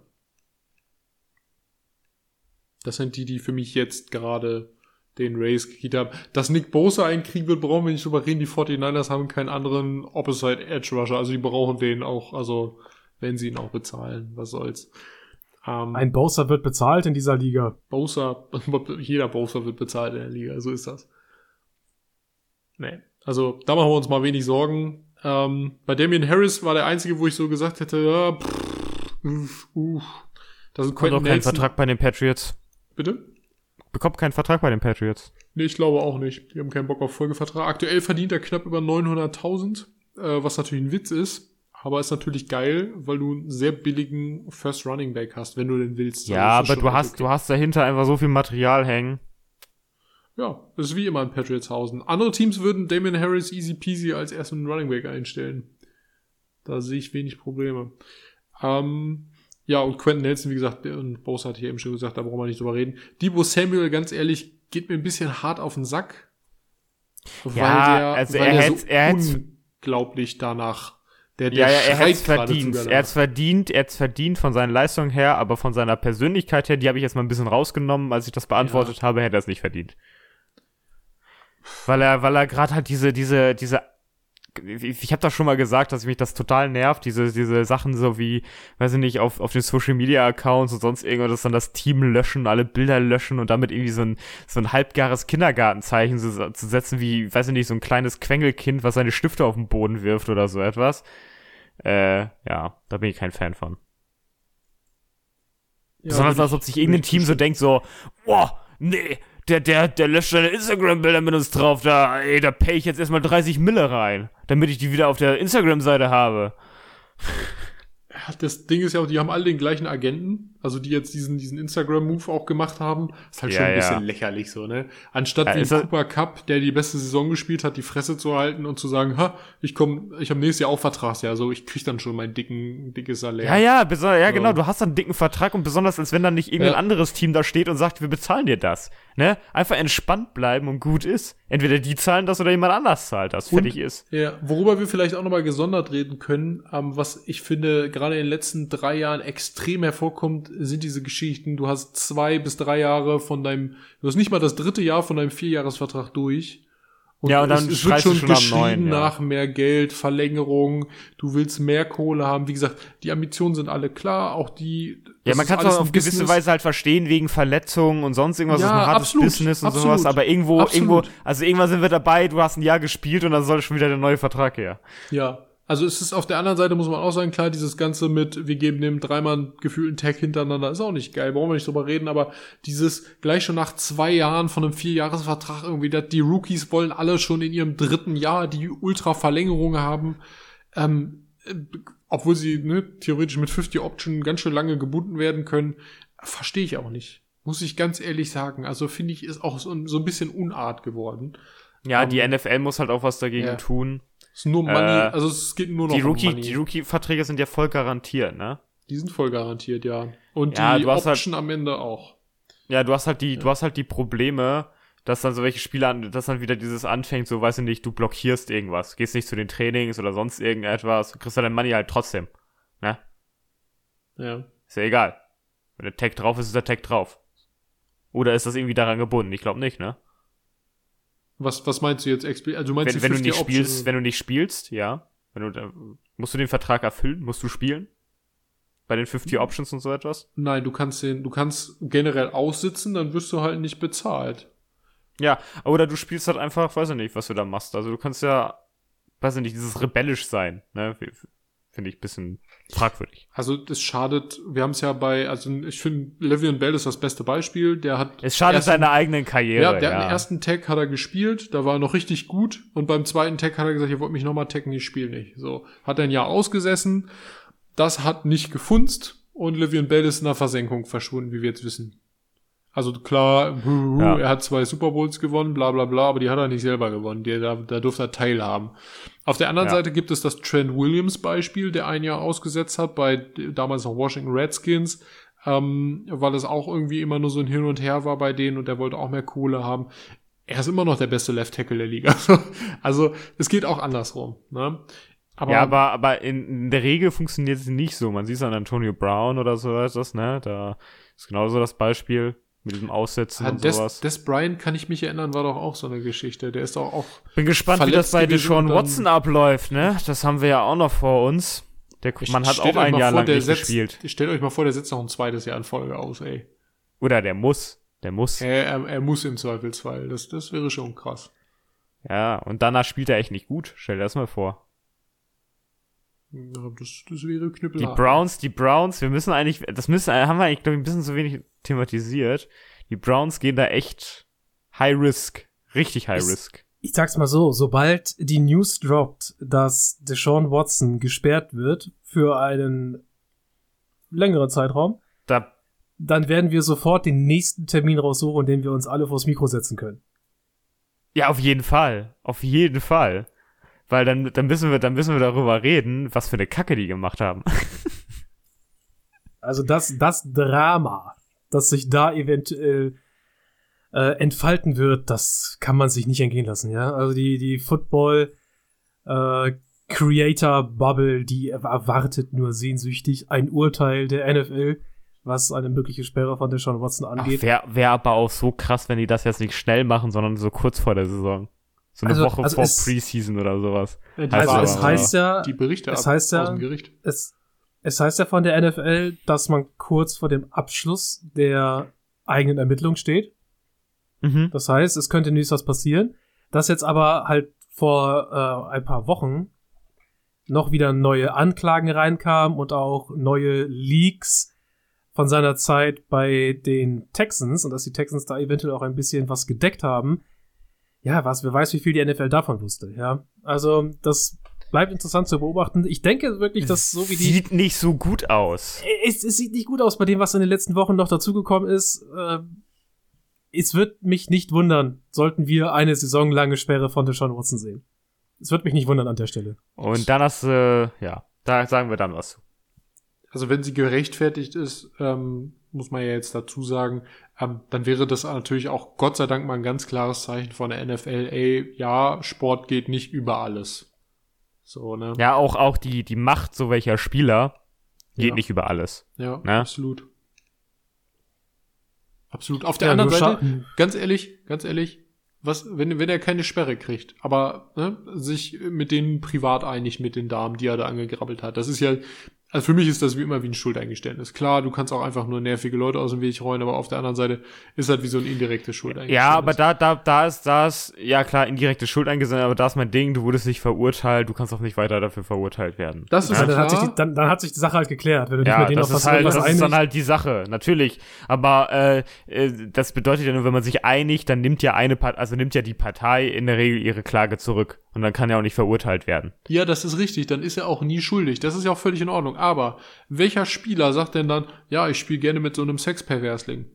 Das sind die, die für mich jetzt gerade den Race gekriegt haben. Dass Nick Bosa einen kriegen wird, brauchen wir nicht drüber reden. Die 49ers haben keinen anderen Opposite Edge Rusher. Also die brauchen den auch, also wenn sie ihn auch bezahlen. Was soll's. Ähm, Ein Bowser wird bezahlt in dieser Liga. Bosa, [LAUGHS] jeder Bosa wird bezahlt in der Liga, so ist das. Nee. Also, da machen wir uns mal wenig Sorgen. Ähm, bei Damian Harris war der einzige, wo ich so gesagt hätte, ja, pff, uff, uff. Das ist Bekommt Quentin auch keinen Nelson. Vertrag bei den Patriots. Bitte? Bekommt keinen Vertrag bei den Patriots. Nee, ich glaube auch nicht. Die haben keinen Bock auf Folgevertrag. Aktuell verdient er knapp über 900.000, äh, was natürlich ein Witz ist. Aber ist natürlich geil, weil du einen sehr billigen First Running Back hast, wenn du den willst. Ja, Also aber du hast, okay. du hast dahinter einfach so viel Material hängen. Ja, das ist wie immer in Patriotshausen. Andere Teams würden Damien Harris easy peasy als ersten Running Back einstellen. Da sehe ich wenig Probleme. Ähm, Ja, und Quentin Nelson, wie gesagt, und Bose hat hier eben schon gesagt, da brauchen wir nicht drüber reden. Debo Samuel, ganz ehrlich, geht mir ein bisschen hart auf den Sack. Weil Ja, der, also weil er der hätt's- er hätt's- unglaublich danach. Der, der Ja, ja, er hat's gerade verdient. Er hat's danach. verdient, er hat's verdient von seinen Leistungen her, aber von seiner Persönlichkeit her, die habe ich jetzt mal ein bisschen rausgenommen, als ich das beantwortet habe, hätte er es nicht verdient. Weil er, weil er gerade halt diese, diese, diese, ich, habe das schon mal gesagt, dass mich das total nervt, diese, diese Sachen so wie, weiß ich nicht, auf, auf den Social Media Accounts und sonst irgendwas, dann das Team löschen, alle Bilder löschen und damit irgendwie so ein, so ein halbgares Kindergartenzeichen zu, zu setzen, wie, weiß ich nicht, so ein kleines Quengelkind, was seine Stifte auf den Boden wirft oder so etwas. Äh, ja, da bin ich kein Fan von. Ja, Besonders als ob ich- sich irgendein Team so denkt so, boah, nee, der, der, der löscht seine Instagram-Bilder mit uns drauf, da, ey, da pay ich jetzt erstmal 30 Mille rein, damit ich die wieder auf der Instagram-Seite habe. Das Ding ist ja auch, die haben alle den gleichen Agenten, also die jetzt diesen, diesen Instagram-Move auch gemacht haben. Ist halt Ja, schon ein ja. bisschen lächerlich so, ne? Anstatt Ja, ist er- Cooper Cup, der die beste Saison gespielt hat, die Fresse zu halten und zu sagen, ha, ich komm, ich habe nächstes Jahr auch Vertragsjahr, so ich krieg dann schon mein dicken, dickes Salär. Ja, ja, ja, So. genau, du hast dann einen dicken Vertrag und besonders, als wenn dann nicht irgendein anderes Team da steht und sagt, wir bezahlen dir das, ne? Einfach entspannt bleiben und gut ist. Entweder die zahlen das oder jemand anders zahlt das, fertig ist. Ja, worüber wir vielleicht auch nochmal gesondert reden können, ähm, was ich finde gerade in den letzten drei Jahren extrem hervorkommt, sind diese Geschichten. Du hast zwei bis drei Jahre von deinem, du hast nicht mal das dritte Jahr von deinem Vierjahresvertrag durch. Ja, und dann es, es wird schon schon geschrien neuen, ja. nach mehr Geld, Verlängerung, du willst mehr Kohle haben. Wie gesagt, die Ambitionen sind alle klar, auch die. Ja, man kann es auf gewisse Business. Weise halt verstehen, wegen Verletzungen und sonst irgendwas, Ja, das ist ein hartes absolut, Business und absolut, sowas, aber irgendwo, absolut. irgendwo, also irgendwann sind wir dabei, du hast ein Jahr gespielt und dann soll schon wieder der neue Vertrag her. Ja, also es ist auf der anderen Seite, muss man auch sagen, klar, dieses Ganze mit, wir geben dem dreimal gefühlten Tag hintereinander, ist auch nicht geil, brauchen wir nicht drüber reden, aber dieses gleich schon nach zwei Jahren von einem Vierjahresvertrag irgendwie, dass die Rookies wollen alle schon in ihrem dritten Jahr die Ultra-Verlängerung haben, ähm, äh, obwohl sie ne, theoretisch mit 50 Option ganz schön lange gebunden werden können, verstehe ich auch nicht. Muss ich ganz ehrlich sagen. Also finde ich, ist auch so, ein- so ein bisschen Unart geworden. Ja, Ähm, die NFL muss halt auch was dagegen ja. tun. Es ist nur Money, Äh, also es geht nur noch Die um Rookie, Money. die Rookie-Verträge sind ja voll garantiert, ne? Die sind voll garantiert, ja. Und Ja, die du hast halt- Option am Ende auch. Ja, du hast halt die, du hast halt die Probleme, dass dann so welche Spieler, dass dann wieder dieses anfängt, so weiß ich nicht, du blockierst irgendwas, gehst nicht zu den Trainings oder sonst irgendetwas, kriegst du dein Money halt trotzdem. Ne? Ja. Ist ja egal. Wenn der Tag drauf ist, ist der Tag drauf. Oder ist das irgendwie daran gebunden? Ich glaube nicht, ne? Was, was meinst du jetzt? Also du meinst Wenn, die wenn du 50 nicht Option? spielst, wenn du nicht spielst, ja. Wenn du, musst du den Vertrag erfüllen? Musst du spielen? Bei den 50 Mhm. Options und so etwas? Nein, du kannst den, du kannst generell aussitzen, dann wirst du halt nicht bezahlt. Ja, oder du spielst halt einfach, weiß ich nicht, was du da machst. Also du kannst ja, weiß ich nicht, dieses rebellisch sein, ne? Finde ich ein bisschen fragwürdig. Also das schadet, wir haben es ja bei, also ich finde, Le'Veon Bell ist das beste Beispiel. Der hat Es schadet ersten- seiner eigenen Karriere. Ja, Ja, der hat den ersten Tag hat er gespielt, da war er noch richtig gut und beim zweiten Tag hat er gesagt, ihr wollt mich nochmal taggen, ich spiele nicht. So, hat er ein Jahr ausgesessen, das hat nicht gefunzt und Livian Bell ist in der Versenkung verschwunden, wie wir jetzt wissen. Also klar, Ja. er hat zwei Super Bowls gewonnen, bla bla bla, aber die hat er nicht selber gewonnen, die, da, da durfte er teilhaben. Auf der anderen Ja. Seite gibt es das Trent Williams Beispiel, der ein Jahr ausgesetzt hat bei damals noch Washington Redskins, ähm, weil es auch irgendwie immer nur so ein Hin und Her war bei denen und der wollte auch mehr Kohle haben. Er ist immer noch der beste Left Tackle der Liga. [LAUGHS] also es geht auch andersrum. Ne? Aber, ja, aber, aber in, in der Regel funktioniert es nicht so. Man sieht es an Antonio Brown oder so etwas, ne? Da ist genauso das Beispiel mit diesem Aussetzen Ah, und Des, sowas. Des Bryant, kann ich mich erinnern, war doch auch so eine Geschichte. Der ist doch auch. Bin gespannt, wie das bei Deshaun Watson abläuft, ne? Das haben wir ja auch noch vor uns. Der, man hat Stellt auch ein Jahr vor, lang nicht setzt, gespielt. Stellt euch mal vor, der setzt noch ein zweites Jahr in Folge aus, ey. Oder der muss. Der muss. Er, er, er muss im Zweifelsfall. Das, das wäre schon krass. Ja, und danach spielt er echt nicht gut. Stell dir das mal vor. Ja, das, das wäre Die knüppelhart. Browns, die Browns, wir müssen eigentlich, das müssen, haben wir eigentlich, glaube ich, ein bisschen zu wenig thematisiert. Die Browns gehen da echt High Risk. Richtig High Es- Risk. Ich sag's mal so, sobald die News droppt, dass Deshaun Watson gesperrt wird für einen längeren Zeitraum, Da, dann werden wir sofort den nächsten Termin raussuchen, den wir uns alle vors Mikro setzen können. ja, auf jeden Fall. Auf jeden Fall. Weil dann, dann müssen wir, dann müssen wir darüber reden, was für eine Kacke die gemacht haben. [LAUGHS] Also das, das Drama, das sich da eventuell äh, entfalten wird, das kann man sich nicht entgehen lassen, ja. Also die, die Football äh, Creator Bubble, die erwartet nur sehnsüchtig ein Urteil der NFL, was eine mögliche Sperre von Deshaun Watson angeht. Wäre wär aber auch so krass, wenn die das jetzt nicht schnell machen, sondern so kurz vor der Saison. So eine Also- Woche also vor es- Preseason oder sowas. Die Also aber- es heißt ja, die Berichte es heißt ja- aus dem Gericht. es, es heißt ja von der NFL, dass man kurz vor dem Abschluss der eigenen Ermittlung steht. Mhm. Das heißt, es könnte nichts was passieren. Dass jetzt aber halt vor äh, ein paar Wochen noch wieder neue Anklagen reinkamen und auch neue Leaks von seiner Zeit bei den Texans und dass die Texans da eventuell auch ein bisschen was gedeckt haben. Ja, was, wer weiß, wie viel die NFL davon wusste, ja. Also, das bleibt interessant zu beobachten. Ich denke wirklich, dass so wie die Sieht nicht so gut aus. es, es sieht nicht gut aus bei dem, was in den letzten Wochen noch dazugekommen ist. Äh, es wird mich nicht wundern, sollten wir eine saisonlange Sperre von Deshaun Watson sehen. Es wird mich nicht wundern an der Stelle. Und dann hast du, ja, da sagen wir dann was zu. Also wenn sie gerechtfertigt ist, ähm, muss man ja jetzt dazu sagen, dann wäre das natürlich auch Gott sei Dank mal ein ganz klares Zeichen von der NFL. Ey, ja, Sport geht nicht über alles. So, ne? Ja, auch, auch die, die Macht so welcher Spieler geht Ja. nicht über alles. Ja, Ne? absolut. Absolut. Auf der Ja, anderen Seite, ganz ehrlich, ganz ehrlich, was, wenn, wenn er keine Sperre kriegt, aber ne, sich mit denen privat einig mit den Damen, die er da angegrabbelt hat, das ist ja, also für mich ist das wie immer wie ein Schuldeingeständnis. Klar, du kannst auch einfach nur nervige Leute aus dem Weg räumen, aber auf der anderen Seite ist halt wie so ein indirektes Schuldeingeständnis. Ja, aber da, da, da ist, da ist, ja klar, indirekte Schuld eingesendet, aber da ist mein Ding, du wurdest nicht verurteilt, du kannst auch nicht weiter dafür verurteilt werden. das ist Ja, dann, hat sich die, dann, dann hat sich die Sache halt geklärt. Wenn du dich Ja, mit denen das auf was ist halt, irgendwas das ist dann halt die Sache, natürlich. Aber äh, äh, das bedeutet ja nur, wenn man sich einigt, dann nimmt ja eine Part, also nimmt ja die Partei in der Regel ihre Klage zurück und dann kann er auch nicht verurteilt werden. Ja, das ist richtig, dann ist er auch nie schuldig. Das ist ja auch völlig in Ordnung. Aber welcher Spieler sagt denn dann, ja, ich spiele gerne mit so einem Sexperversling?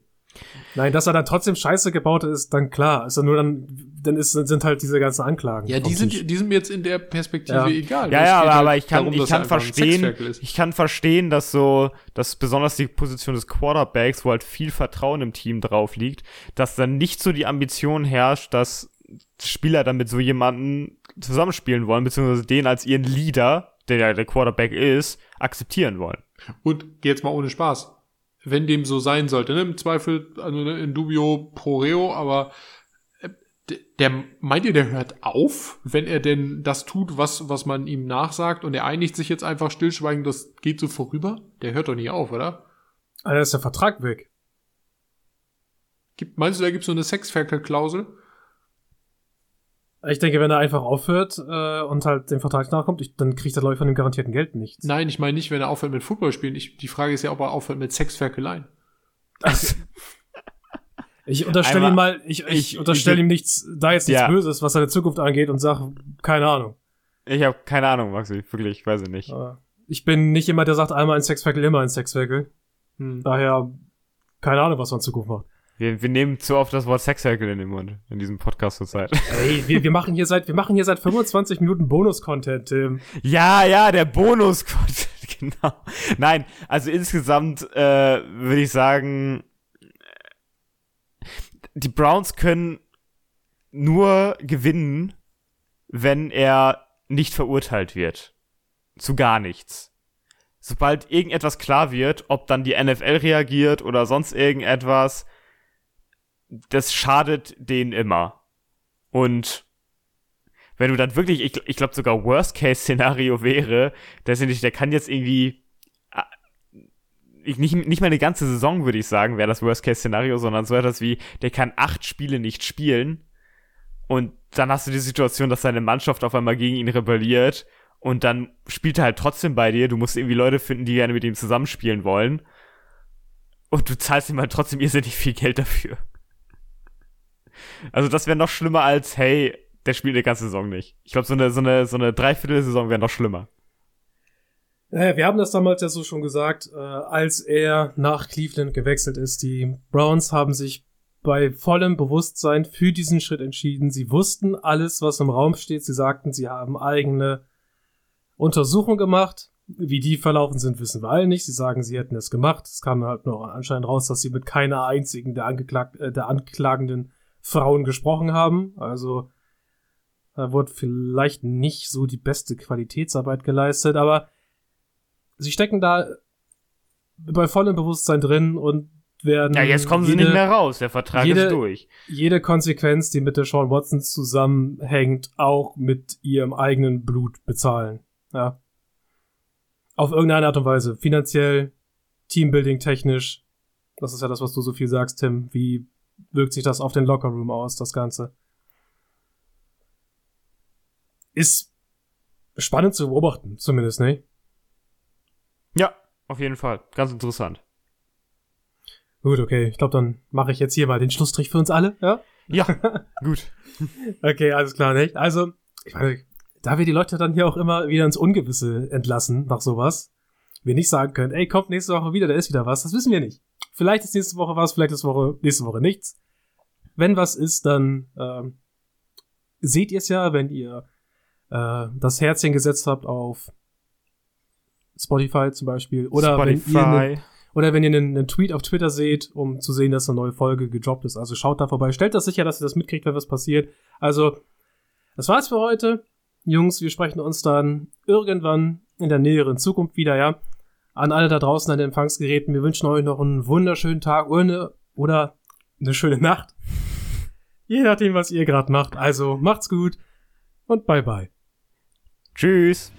Nein, dass er dann trotzdem Scheiße gebaut ist, dann klar. Ist er nur dann, dann ist, sind halt diese ganzen Anklagen. Ja, die sind, die sind mir jetzt in der Perspektive Ja. egal. Ja, ja, aber, halt aber ich kann, darum, ich kann verstehen, ich kann verstehen, dass so, dass besonders die Position des Quarterbacks, wo halt viel Vertrauen im Team drauf liegt, dass dann nicht so die Ambition herrscht, dass Spieler dann mit so jemanden zusammenspielen wollen, beziehungsweise den als ihren Leader, der ja der Quarterback ist, akzeptieren wollen. Und jetzt mal ohne Spaß. Wenn dem so sein sollte, ne? Im Zweifel, also ne, in dubio pro reo, aber äh, der, meint ihr, der hört auf, wenn er denn das tut, was, was man ihm nachsagt und er einigt sich jetzt einfach stillschweigend, das geht so vorüber? Der hört doch nicht auf, oder? Alter, ist der Vertrag weg. Gibt, meinst du, da gibt es so eine Sexferkel-Klausel? Ich denke, wenn er einfach aufhört äh, und halt dem Vertrag nachkommt, ich, dann kriegt der Läufer von dem garantierten Geld nichts. Nein, ich meine nicht, wenn er aufhört mit Football spielen. Ich, die Frage ist ja, ob er aufhört mit Sexferkeleien. [LAUGHS] Ich unterstelle ihm mal, ich, ich, ich- unterstelle ich- ihm nichts, da jetzt nichts Ja. Böses, was seine Zukunft angeht und sag, keine Ahnung. Ich habe keine Ahnung, Maxi, wirklich, weiß ich nicht. Ich bin nicht jemand, der sagt, einmal ein Sexferkel, immer ein Sexferkel. Hm. Daher, keine Ahnung, was man in Zukunft macht. Wir, wir nehmen zu oft das Wort Sexcircle in den Mund in diesem Podcast zurzeit. [LAUGHS] Ey, wir, wir machen hier seit, wir machen hier seit 25 Minuten Bonus-Content, Tim. Ja, ja, der bonus [LAUGHS] genau. Nein, also insgesamt äh, würde ich sagen, die Browns können nur gewinnen, wenn er nicht verurteilt wird. Zu gar nichts. Sobald irgendetwas klar wird, ob dann die NFL reagiert oder sonst irgendetwas, das schadet denen immer. Und wenn du dann wirklich, ich, ich glaube sogar Worst-Case-Szenario [LAUGHS] wäre, dass nicht, der kann jetzt irgendwie ah, ich, nicht, nicht mal eine ganze Saison, würde ich sagen, wäre das Worst-Case-Szenario, sondern so etwas wie, der kann acht Spiele nicht spielen und dann hast du die Situation, dass deine Mannschaft auf einmal gegen ihn rebelliert und dann spielt er halt trotzdem bei dir. Du musst irgendwie Leute finden, die gerne mit ihm zusammenspielen wollen. Und du zahlst ihm halt trotzdem irrsinnig viel Geld dafür. Also das wäre noch schlimmer als, hey, der spielt eine ganze Saison nicht. Ich glaube, so eine, so eine, so eine Dreiviertel-Saison wäre noch schlimmer. Naja, wir haben das damals ja so schon gesagt, äh, als er nach Cleveland gewechselt ist. Die Browns haben sich bei vollem Bewusstsein für diesen Schritt entschieden. Sie wussten alles, was im Raum steht. Sie sagten, sie haben eigene Untersuchung gemacht. Wie die verlaufen sind, wissen wir alle nicht. Sie sagen, sie hätten es gemacht. Es kam halt noch anscheinend raus, dass sie mit keiner einzigen der, Angeklag äh, der anklagenden Frauen gesprochen haben. Also da wurde vielleicht nicht so die beste Qualitätsarbeit geleistet, aber sie stecken da bei vollem Bewusstsein drin und werden. Ja, jetzt kommen sie jede, nicht mehr raus. Der Vertrag jede- ist durch. Jede Konsequenz, die mit der Sean Watson zusammenhängt, auch mit ihrem eigenen Blut bezahlen. Ja. Auf irgendeine Art und Weise. Finanziell, Teambuilding technisch. Das ist ja das, was du so viel sagst, Tim. Wie wirkt sich das auf den Lockerroom aus, das Ganze? Ist spannend zu beobachten, zumindest, ne? Ja, auf jeden Fall. Ganz interessant. Gut, okay. Ich glaube, dann mache ich jetzt hier mal den Schlussstrich für uns alle, ja? Ja, [LAUGHS] gut. Okay, alles klar, nicht? Also, ich meine, da wir die Leute dann hier auch immer wieder ins Ungewisse entlassen nach sowas, wir nicht sagen können, ey, kommt nächste Woche wieder, da ist wieder was, das wissen wir nicht. Vielleicht ist nächste Woche was, vielleicht ist Woche, nächste Woche nichts. Wenn was ist, dann ähm, seht ihr es ja, wenn ihr äh, das Herzchen gesetzt habt auf Spotify zum Beispiel oder wenn ihr Spotify. oder wenn ihr einen, einen Tweet auf Twitter seht, um zu sehen, dass eine neue Folge gedroppt ist. Also schaut da vorbei, stellt das sicher, dass ihr das mitkriegt, wenn was passiert. Also, das war's für heute. Jungs, wir sprechen uns dann irgendwann in der näheren Zukunft wieder, ja. An alle da draußen an den Empfangsgeräten, wir wünschen euch noch einen wunderschönen Tag oder eine, oder eine schöne Nacht. [LAUGHS] Je nachdem, was ihr gerade macht. Also, macht's gut und bye bye. Tschüss.